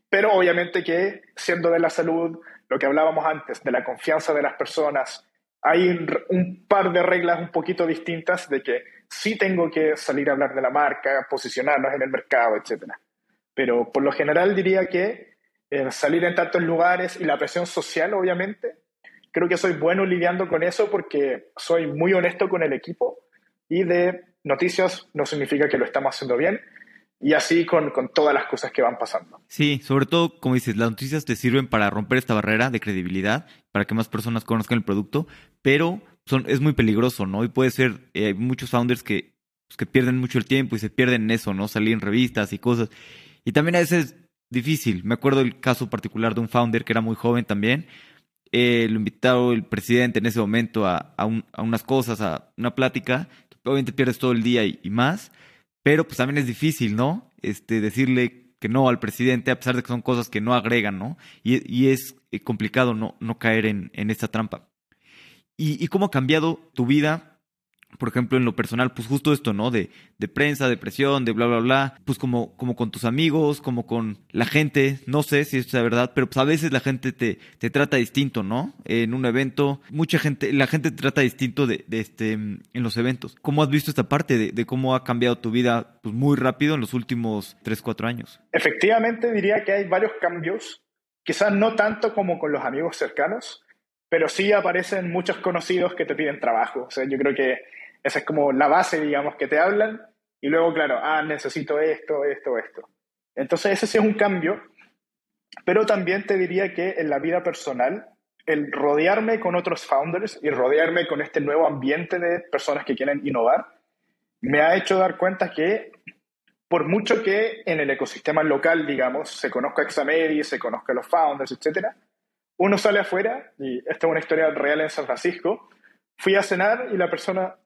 pero obviamente que siendo de la salud, lo que hablábamos antes, de la confianza de las personas, hay un par de reglas un poquito distintas de que sí tengo que salir a hablar de la marca, posicionarnos en el mercado, etc. Pero por lo general diría que salir en tantos lugares y la presión social, obviamente. Creo que soy bueno lidiando con eso porque soy muy honesto con el equipo y de noticias no significa que lo estamos haciendo bien y así con, con, todas las cosas que van pasando. Sí, sobre todo, como dices, las noticias te sirven para romper esta barrera de credibilidad, para que más personas conozcan el producto, pero son, es muy peligroso, ¿no? Y puede ser, eh, hay muchos founders que, pues, que pierden mucho el tiempo y se pierden en eso, ¿no? Salir en revistas y cosas. Y también a veces difícil. Me acuerdo el caso particular de un founder que era muy joven también. Eh, lo invitó el presidente en ese momento a, a, unas cosas, a una plática, que obviamente pierdes todo el día y, más, pero pues también es difícil, ¿no? Este, decirle que no al presidente, a pesar de que son cosas que no agregan, ¿no? Y, y es eh, complicado no, no caer en, en esta trampa. ¿Y, ¿Y cómo ha cambiado tu vida por ejemplo, en lo personal, pues justo esto, ¿no? De, de prensa, de presión, de bla, bla, bla, pues como, como con tus amigos, como con la gente, no sé si esto es verdad, pero pues a veces la gente te, te trata distinto, ¿no? En un evento, mucha gente, la gente te trata distinto de, de este, en los eventos. ¿Cómo has visto esta parte de, de, cómo ha cambiado tu vida pues muy rápido en los últimos 3, 4 años? Efectivamente, diría que hay varios cambios, quizás no tanto como con los amigos cercanos, pero sí aparecen muchos conocidos que te piden trabajo. O sea, yo creo que esa es como la base, digamos, que te hablan y luego, claro, ah, necesito esto, esto, esto. Entonces ese es un cambio, pero también te diría que en la vida personal, el rodearme con otros founders y rodearme con este nuevo ambiente de personas que quieren innovar, me ha hecho dar cuenta que por mucho que en el ecosistema local, digamos, se conozca Examedi, se conozca los founders, etc., uno sale afuera, y esta es una historia real en San Francisco, fui a cenar y la persona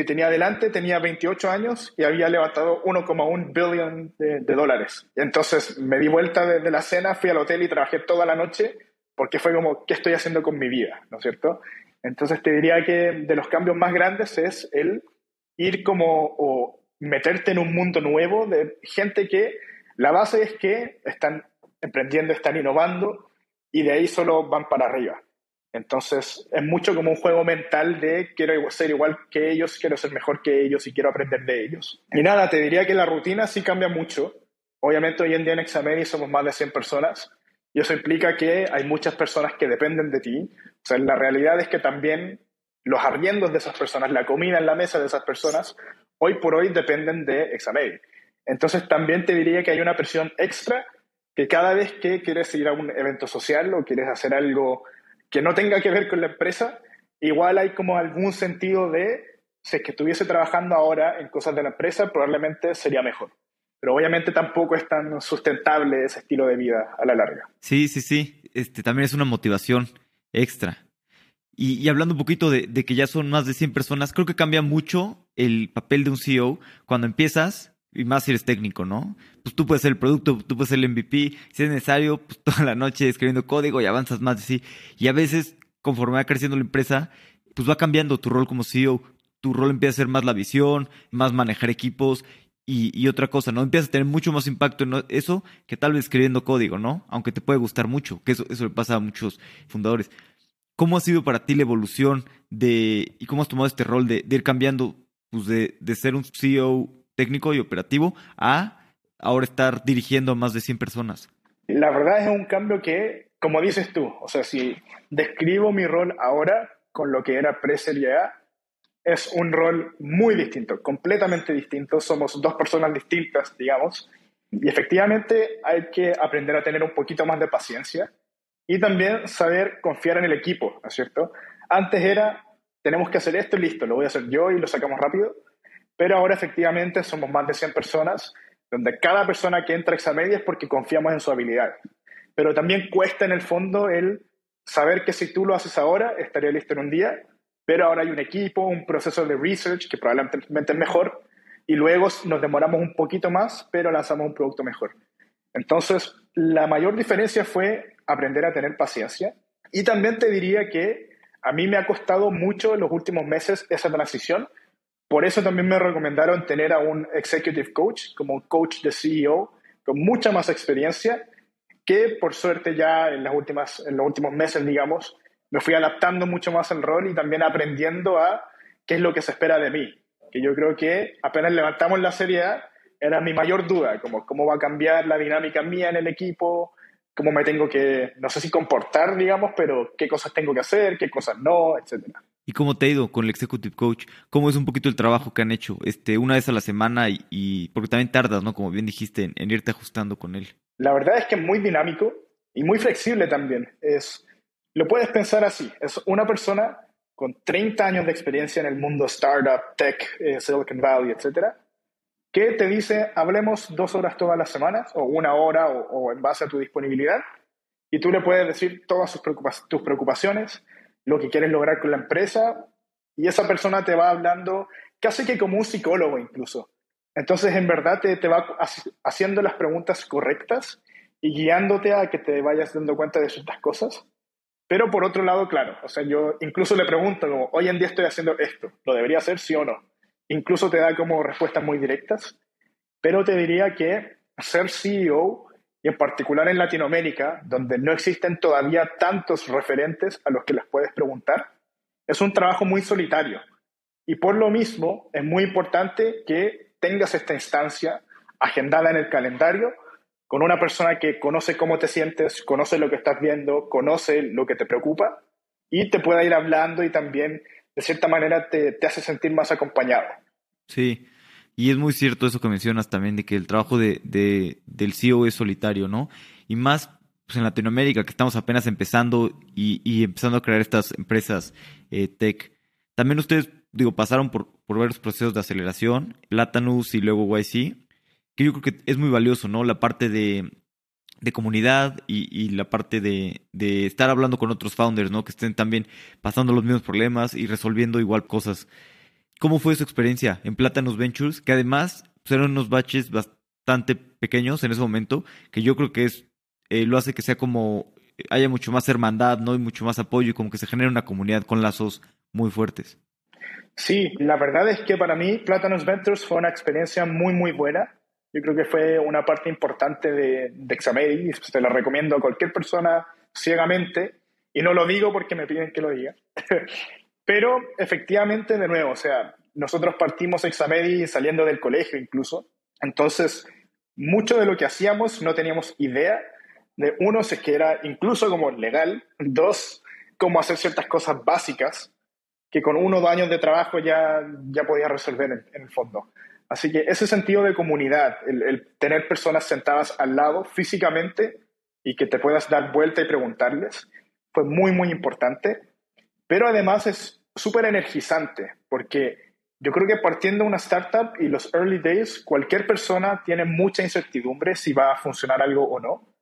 que tenía delante tenía 28 años y había levantado 1,1 billón de, dólares. entonces me di vuelta de, la cena, fui al hotel y trabajé toda la noche porque fue como, ¿qué estoy haciendo con mi vida? ¿No es cierto? Entonces te diría que de los cambios más grandes es el ir como o meterte en un mundo nuevo de gente que la base es que están emprendiendo, están innovando y de ahí solo van para arriba. Entonces es mucho como un juego mental de quiero ser igual que ellos, quiero ser mejor que ellos y quiero aprender de ellos. Y nada, te diría que la rutina sí cambia mucho. Obviamente hoy en día en Exameni somos más de 100 personas y eso implica que hay muchas personas que dependen de ti. O sea, la realidad es que también los arriendos de esas personas, la comida en la mesa de esas personas, hoy por hoy dependen de Examedi. Entonces también te diría que hay una presión extra que cada vez que quieres ir a un evento social o quieres hacer algo que no tenga que ver con la empresa, igual hay como algún sentido de, si es que estuviese trabajando ahora en cosas de la empresa, probablemente sería mejor. Pero obviamente tampoco es tan sustentable ese estilo de vida a la larga. Sí, sí, sí. Este, también es una motivación extra. Y, hablando un poquito de, de, que ya son más de 100 personas, creo que cambia mucho el papel de un CEO cuando empiezas y más si eres técnico, ¿no? Pues tú puedes ser el producto, tú puedes ser el MVP, si es necesario, pues [LAUGHS] toda la noche escribiendo código y avanzas más sí. Y a veces, conforme va creciendo la empresa, pues va cambiando tu rol como CEO. Tu rol empieza a ser más la visión, más manejar equipos y, y otra cosa, ¿no? Empiezas a tener mucho más impacto en eso que tal vez escribiendo código, ¿no? Aunque te puede gustar mucho, que eso, eso le pasa a muchos fundadores. ¿Cómo ha sido para ti la evolución de, y cómo has tomado este rol de, de ir cambiando, pues de, de ser un CEO técnico y operativo a ahora estar dirigiendo a más de 100 personas? La verdad es un cambio que, como dices tú, o sea, si describo mi rol ahora con lo que era pre-Serie A, es un rol muy distinto, completamente distinto. Somos dos personas distintas, digamos. Y efectivamente hay que aprender a tener un poquito más de paciencia y también saber confiar en el equipo, ¿no es cierto? Antes era, tenemos que hacer esto y listo, lo voy a hacer yo y lo sacamos rápido. Pero ahora efectivamente somos más de 100 personas, donde cada persona que entra a Examedia es porque confiamos en su habilidad. Pero también cuesta en el fondo el saber que si tú lo haces ahora, estaría listo en un día, pero ahora hay un equipo, un proceso de research que probablemente es mejor, y luego nos demoramos un poquito más, pero lanzamos un producto mejor. Entonces, la mayor diferencia fue aprender a tener paciencia. Y también te diría que a mí me ha costado mucho en los últimos meses esa transición, por eso también me recomendaron tener a un executive coach, como un coach de CEO, con mucha más experiencia, que por suerte ya en, los últimos meses, digamos, me fui adaptando mucho más al rol y también aprendiendo a qué es lo que se espera de mí. Que yo creo que apenas levantamos la serie A, era mi mayor duda, como cómo va a cambiar la dinámica mía en el equipo, cómo me tengo que, no sé si comportar, digamos, pero qué cosas tengo que hacer, qué cosas no, etcétera. ¿Y cómo te ha ido con el Executive Coach? ¿Cómo es un poquito el trabajo que han hecho? Este, una vez a la semana y, porque también tardas, ¿no? Como bien dijiste, en, irte ajustando con él. La verdad es que es muy dinámico y muy flexible también. Es, lo puedes pensar así. Es una persona con 30 años de experiencia en el mundo startup, tech, eh, Silicon Valley, etcétera, que te dice, hablemos dos horas todas las semanas, o una hora, o, en base a tu disponibilidad, y tú le puedes decir todas tus preocupaciones, lo que quieres lograr con la empresa y esa persona te va hablando casi que como un psicólogo incluso. Entonces, en verdad, te, te va haciendo las preguntas correctas y guiándote a que te vayas dando cuenta de ciertas cosas. Pero por otro lado, claro, o sea, yo incluso le pregunto como, hoy en día estoy haciendo esto, ¿lo debería hacer sí o no? Incluso te da como respuestas muy directas, pero te diría que ser CEO y en particular en Latinoamérica, donde no existen todavía tantos referentes a los que les puedes preguntar, es un trabajo muy solitario. Y por lo mismo es muy importante que tengas esta instancia agendada en el calendario con una persona que conoce cómo te sientes, conoce lo que estás viendo, conoce lo que te preocupa y te pueda ir hablando y también de cierta manera te, te hace sentir más acompañado. Sí, y es muy cierto eso que mencionas también, de que el trabajo de, del CEO es solitario, ¿no? Y más pues, en Latinoamérica, que estamos apenas empezando y, empezando a crear estas empresas eh, tech. También ustedes, digo, pasaron por, por varios procesos de aceleración, Latanus y luego YC, que yo creo que es muy valioso, ¿no? La parte de, de comunidad y, y, la parte de, de, estar hablando con otros founders, ¿no? Que estén también pasando los mismos problemas y resolviendo igual cosas. ¿Cómo fue su experiencia en Plátanos Ventures? Que además pues, eran unos baches bastante pequeños en ese momento, que yo creo que es eh, lo hace que sea como haya mucho más hermandad, ¿no? Y mucho más apoyo y como que se genere una comunidad con lazos muy fuertes. Sí, la verdad es que para mí Plátanos Ventures fue una experiencia muy, muy buena. Yo creo que fue una parte importante de, de Xamedi, se la recomiendo a cualquier persona ciegamente, y no lo digo porque me piden que lo diga. Pero efectivamente, de nuevo, o sea, nosotros partimos Examedi saliendo del colegio incluso, entonces mucho de lo que hacíamos no teníamos idea de, uno, si es que era incluso como legal, dos, cómo hacer ciertas cosas básicas que con uno o dos años de trabajo ya, ya podía resolver en, el fondo. Así que ese sentido de comunidad, el, tener personas sentadas al lado físicamente y que te puedas dar vuelta y preguntarles, fue muy, muy importante. Pero además es súper energizante, porque yo creo que partiendo de una startup y los early days, cualquier persona tiene mucha incertidumbre si va a funcionar algo o no.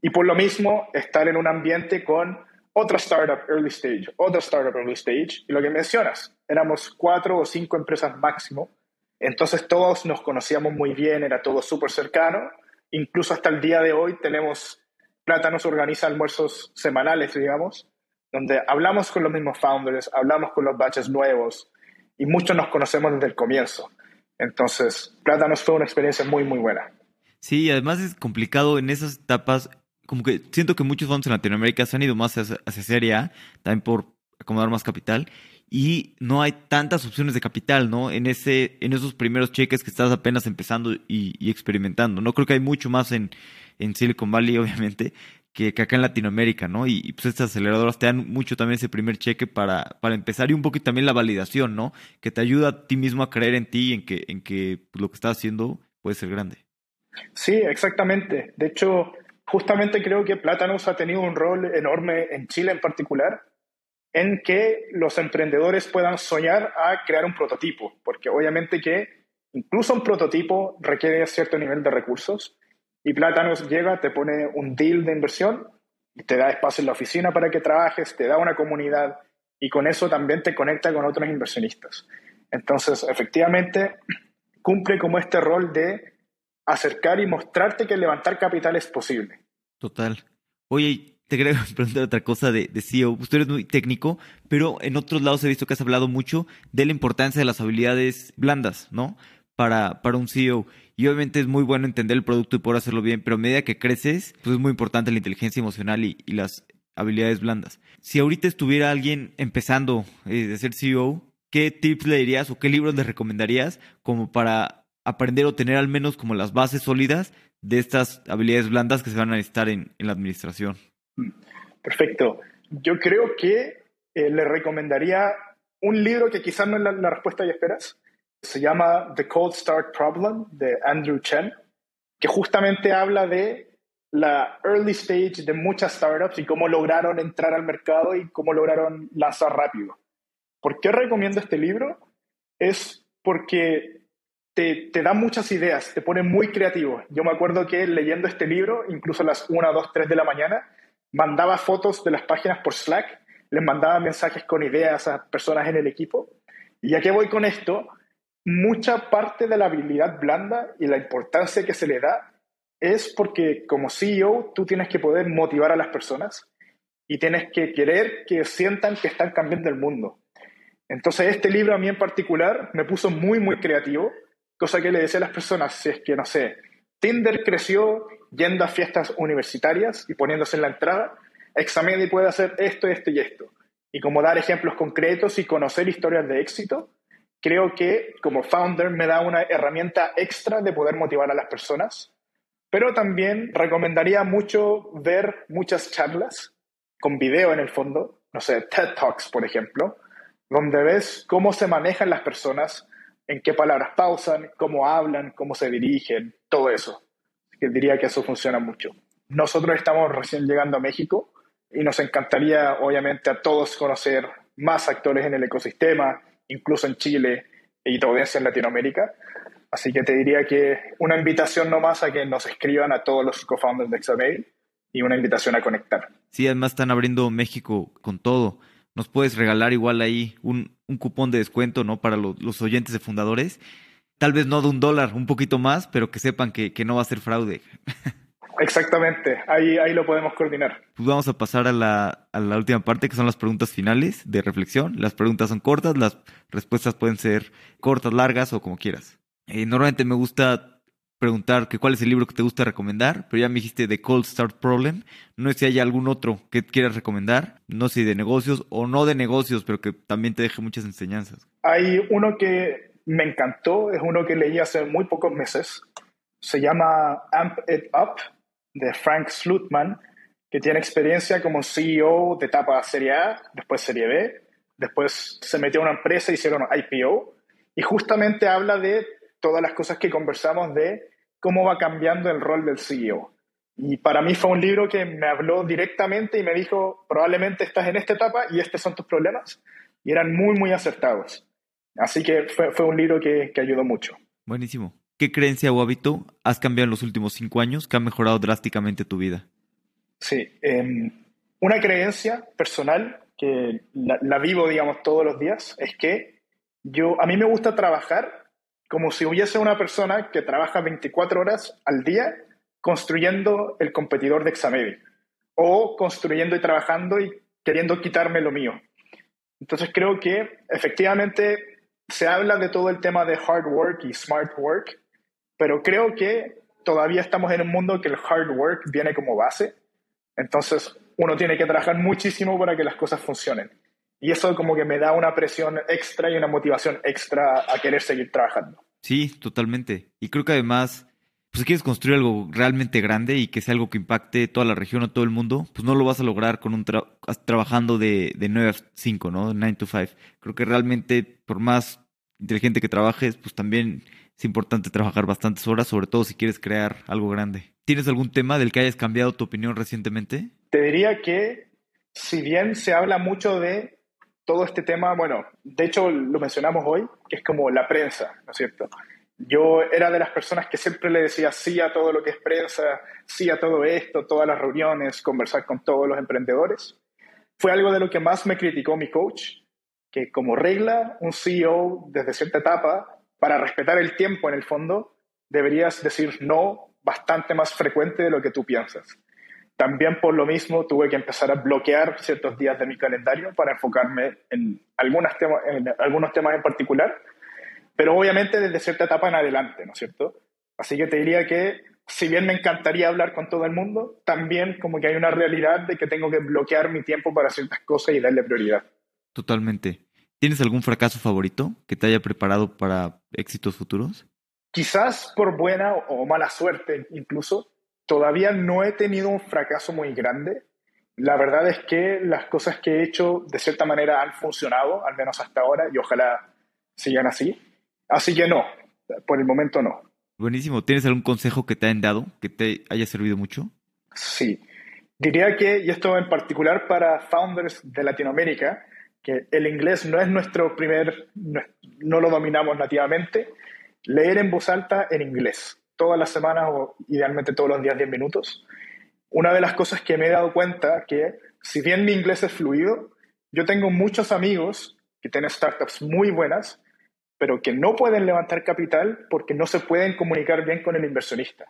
Y por lo mismo, estar en un ambiente con otra startup early stage, otra startup early stage, y lo que mencionas, éramos cuatro o cinco empresas máximo, entonces todos nos conocíamos muy bien, era todo súper cercano, incluso hasta el día de hoy tenemos, Plata nos organiza almuerzos semanales, digamos, donde hablamos con los mismos founders, hablamos con los batches nuevos, y muchos nos conocemos desde el comienzo. Entonces, Plata nos fue una experiencia muy, muy buena. Sí, además es complicado en esas etapas como que siento que muchos fondos en Latinoamérica se han ido más hacia, Serie A, también por acomodar más capital, y no hay tantas opciones de capital, ¿no? En, ese, en esos primeros cheques que estás apenas empezando y, experimentando, ¿no? Creo que hay mucho más en, en Silicon Valley, [LAUGHS] obviamente, que, acá en Latinoamérica, ¿no? Y, pues estas aceleradoras te dan mucho también ese primer cheque para, para empezar y un poquito también la validación, ¿no? Que te ayuda a ti mismo a creer en ti y en que, en que pues, lo que estás haciendo puede ser grande. Sí, exactamente. De hecho, justamente creo que Plátanos ha tenido un rol enorme en Chile en particular, en que los emprendedores puedan soñar a crear un prototipo, porque obviamente que incluso un prototipo requiere cierto nivel de recursos y Plátanos llega, te pone un deal de inversión, te da espacio en la oficina para que trabajes, te da una comunidad y con eso también te conecta con otros inversionistas. Entonces, efectivamente, cumple como este rol de acercar y mostrarte que levantar capital es posible. Total. Oye, te quería [LAUGHS] preguntar otra cosa de, de CEO. Usted es muy técnico, pero en otros lados he visto que has hablado mucho de la importancia de las habilidades blandas, ¿no? Para, para un CEO. Y obviamente es muy bueno entender el producto y poder hacerlo bien, pero a medida que creces, pues es muy importante la inteligencia emocional y, las habilidades blandas. Si ahorita estuviera alguien empezando eh, de ser CEO, ¿qué tips le dirías o qué libros le recomendarías como para aprender o tener al menos como las bases sólidas de estas habilidades blandas que se van a necesitar en, la administración. Perfecto. Yo creo que eh, le recomendaría un libro que quizás no es la, respuesta que esperas. Se llama The Cold Start Problem de Andrew Chen, que justamente habla de la early stage de muchas startups y cómo lograron entrar al mercado y cómo lograron lanzar rápido. ¿Por qué recomiendo este libro? Es porque te, te, da muchas ideas, te pone muy creativo. Yo me acuerdo que leyendo este libro, incluso a las 1, 2, 3 de la mañana, mandaba fotos de las páginas por Slack, les mandaba mensajes con ideas a personas en el equipo. Y ya que voy con esto, mucha parte de la habilidad blanda y la importancia que se le da es porque como CEO tú tienes que poder motivar a las personas y tienes que querer que sientan que están cambiando el mundo. Entonces este libro a mí en particular me puso muy, muy creativo Cosa que le decía a las personas, si es que, no sé, Tinder creció yendo a fiestas universitarias y poniéndose en la entrada, Examedi puede hacer esto, esto y esto. Y como dar ejemplos concretos y conocer historias de éxito, creo que como founder me da una herramienta extra de poder motivar a las personas. Pero también recomendaría mucho ver muchas charlas con video en el fondo, no sé, TED Talks, por ejemplo, donde ves cómo se manejan las personas, en qué palabras pausan, cómo hablan, cómo se dirigen, todo eso. Que diría que eso funciona mucho. Nosotros estamos recién llegando a México y nos encantaría, obviamente, a todos conocer más actores en el ecosistema, incluso en Chile y todavía en Latinoamérica. Así que te diría que una invitación nomás a que nos escriban a todos los co-founders de Examail y una invitación a conectar. Sí, además están abriendo México con todo. nos puedes regalar igual ahí un, un cupón de descuento, ¿no? Para los oyentes de fundadores. Tal vez no de un dólar, un poquito más, pero que sepan que no va a ser fraude. [LAUGHS] Exactamente, ahí, ahí lo podemos coordinar. Pues vamos a pasar a la, a la última parte, que son las preguntas finales de reflexión. Las preguntas son cortas, las respuestas pueden ser cortas, largas o como quieras. Eh, normalmente me gusta preguntar que cuál es el libro que te gusta recomendar, pero ya me dijiste The Cold Start Problem. No sé si hay algún otro que quieras recomendar, no sé de negocios o no de negocios, pero que también te deje muchas enseñanzas. Hay uno que me encantó, es uno que leí hace muy pocos meses. Se llama Amp It Up de Frank Slutman, que tiene experiencia como CEO de etapa Serie A, después Serie B, después se metió a una empresa hicieron IPO, y justamente habla de todas las cosas que conversamos de cómo va cambiando el rol del CEO. Y para mí fue un libro que me habló directamente y me dijo, probablemente estás en esta etapa y estos son tus problemas. Y eran muy, muy acertados. Así que fue, fue un libro que, que ayudó mucho. Buenísimo. ¿Qué creencia o hábito has cambiado en los últimos cinco años que ha mejorado drásticamente tu vida? Sí, em, una creencia personal que la, vivo, digamos, todos los días es que yo, a mí me gusta trabajar como si hubiese una persona que trabaja 24 horas al día construyendo el competidor de Examedi o construyendo y trabajando y queriendo quitarme lo mío. Entonces creo que efectivamente se habla de todo el tema de hard work y smart work, pero creo que todavía estamos en un mundo que el hard work viene como base. Entonces uno tiene que trabajar muchísimo para que las cosas funcionen. Y eso como que me da una presión extra y una motivación extra a querer seguir trabajando. Sí, totalmente. Y creo que además, pues si quieres construir algo realmente grande y que sea algo que impacte toda la región o todo el mundo, pues no lo vas a lograr con un trabajando de, de 9 a 5, ¿no? 9 to 5. Creo que realmente, por más inteligente que trabajes, pues también es importante trabajar bastantes horas, sobre todo si quieres crear algo grande. ¿Tienes algún tema del que hayas cambiado tu opinión recientemente? Te diría que, si bien se habla mucho de todo este tema, bueno, de hecho lo mencionamos hoy, que es como la prensa, ¿no es cierto? Yo era de las personas que siempre le decía sí a todo lo que es prensa, sí a todo esto, todas las reuniones, conversar con todos los emprendedores. Fue algo de lo que más me criticó mi coach, que como regla, un CEO desde cierta etapa, para respetar el tiempo en el fondo, deberías decir no bastante más frecuente de lo que tú piensas. También por lo mismo tuve que empezar a bloquear ciertos días de mi calendario para enfocarme en, algunas temas, en algunos temas en particular, pero obviamente desde cierta etapa en adelante, ¿no es cierto? Así que te diría que si bien me encantaría hablar con todo el mundo, también como que hay una realidad de que tengo que bloquear mi tiempo para ciertas cosas y darle prioridad. Totalmente. ¿Tienes algún fracaso favorito que te haya preparado para éxitos futuros? Quizás por buena o mala suerte incluso, Todavía no he tenido un fracaso muy grande. La verdad es que las cosas que he hecho de cierta manera han funcionado, al menos hasta ahora, y ojalá sigan así. Así que no, por el momento no. Buenísimo. ¿Tienes algún consejo que te hayan dado que te haya servido mucho? Sí. Diría que, y esto en particular para founders de Latinoamérica, que el inglés no es nuestro primer, no lo dominamos nativamente, leer en voz alta en inglés todas las semanas o idealmente todos los días 10 minutos. Una de las cosas que me he dado cuenta que si bien mi inglés es fluido, yo tengo muchos amigos que tienen startups muy buenas, pero que no pueden levantar capital porque no se pueden comunicar bien con el inversionista.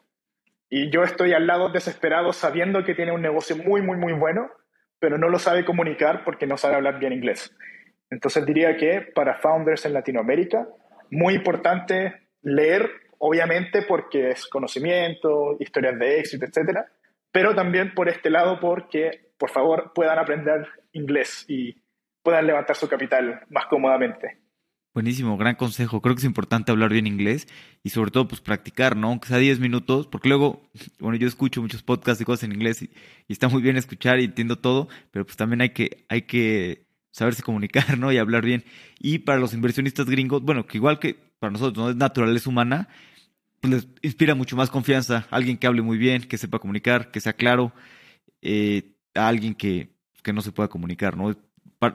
Y yo estoy al lado desesperado sabiendo que tiene un negocio muy, muy, muy bueno, pero no lo sabe comunicar porque no sabe hablar bien inglés. Entonces diría que para founders en Latinoamérica, muy importante leer obviamente porque es conocimiento, historias de éxito, etcétera, pero también por este lado porque, por favor, puedan aprender inglés y puedan levantar su capital más cómodamente. Buenísimo, gran consejo. Creo que es importante hablar bien inglés y sobre todo pues practicar, ¿no? Aunque sea 10 minutos, porque luego, [LAUGHS] bueno, yo escucho muchos podcasts y cosas en inglés y, está muy bien escuchar y entiendo todo, pero pues también hay que, hay que saberse comunicar, ¿no? Y hablar bien. Y para los inversionistas gringos, bueno, que igual que para nosotros no es naturaleza humana, pues les inspira mucho más confianza. Alguien que hable muy bien, que sepa comunicar, que sea claro, eh, a alguien que, que, no se pueda comunicar, ¿no?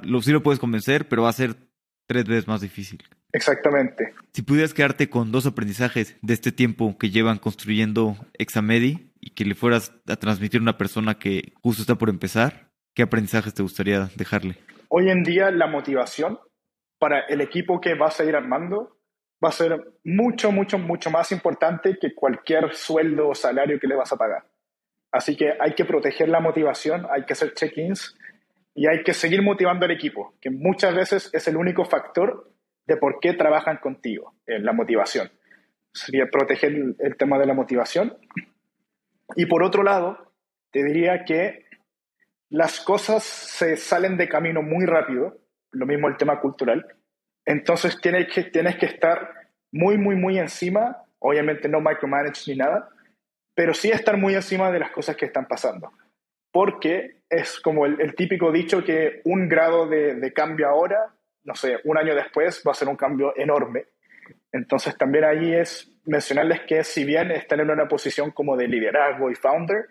Lo, sí lo puedes convencer, pero va a ser tres veces más difícil. Exactamente. Si pudieras quedarte con dos aprendizajes de este tiempo que llevan construyendo Examedi y que le fueras a transmitir a una persona que justo está por empezar, ¿qué aprendizajes te gustaría dejarle? hoy en día la motivación para el equipo que vas a ir armando va a ser mucho, mucho, mucho más importante que cualquier sueldo o salario que le vas a pagar. Así que hay que proteger la motivación, hay que hacer check-ins y hay que seguir motivando al equipo, que muchas veces es el único factor de por qué trabajan contigo, en la motivación. Sería proteger el, tema de la motivación. Y por otro lado, te diría que las cosas se salen de camino muy rápido, lo mismo el tema cultural, entonces tienes que, tienes que estar muy, muy, muy encima, obviamente no micromanage ni nada, pero sí estar muy encima de las cosas que están pasando. Porque es como el, típico dicho que un grado de, cambio ahora, no sé, un año después va a ser un cambio enorme. Entonces también ahí es mencionarles que si bien están en una posición como de liderazgo y founder,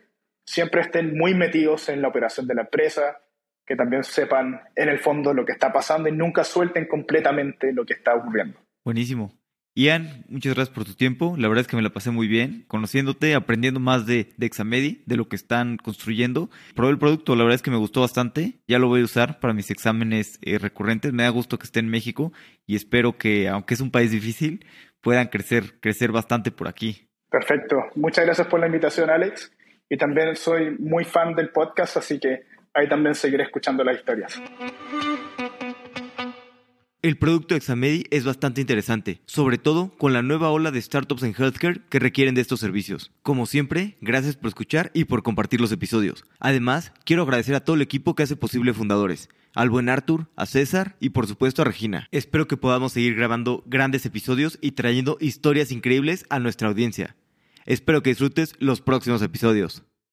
siempre estén muy metidos en la operación de la empresa, que también sepan en el fondo lo que está pasando y nunca suelten completamente lo que está ocurriendo. Buenísimo. Ian, muchas gracias por tu tiempo. La verdad es que me la pasé muy bien, conociéndote, aprendiendo más de, de Examedi, de lo que están construyendo. Probé el producto, la verdad es que me gustó bastante. Ya lo voy a usar para mis exámenes eh, recurrentes. Me da gusto que esté en México y espero que, aunque es un país difícil, puedan crecer, crecer bastante por aquí. Perfecto. Muchas gracias por la invitación, Alex. Y también soy muy fan del podcast, así que ahí también seguiré escuchando las historias. El producto Examedi es bastante interesante, sobre todo con la nueva ola de startups en healthcare que requieren de estos servicios. Como siempre, gracias por escuchar y por compartir los episodios. Además, quiero agradecer a todo el equipo que hace posible Fundadores, al buen Arthur, a César y por supuesto a Regina. Espero que podamos seguir grabando grandes episodios y trayendo historias increíbles a nuestra audiencia. Espero que disfrutes los próximos episodios.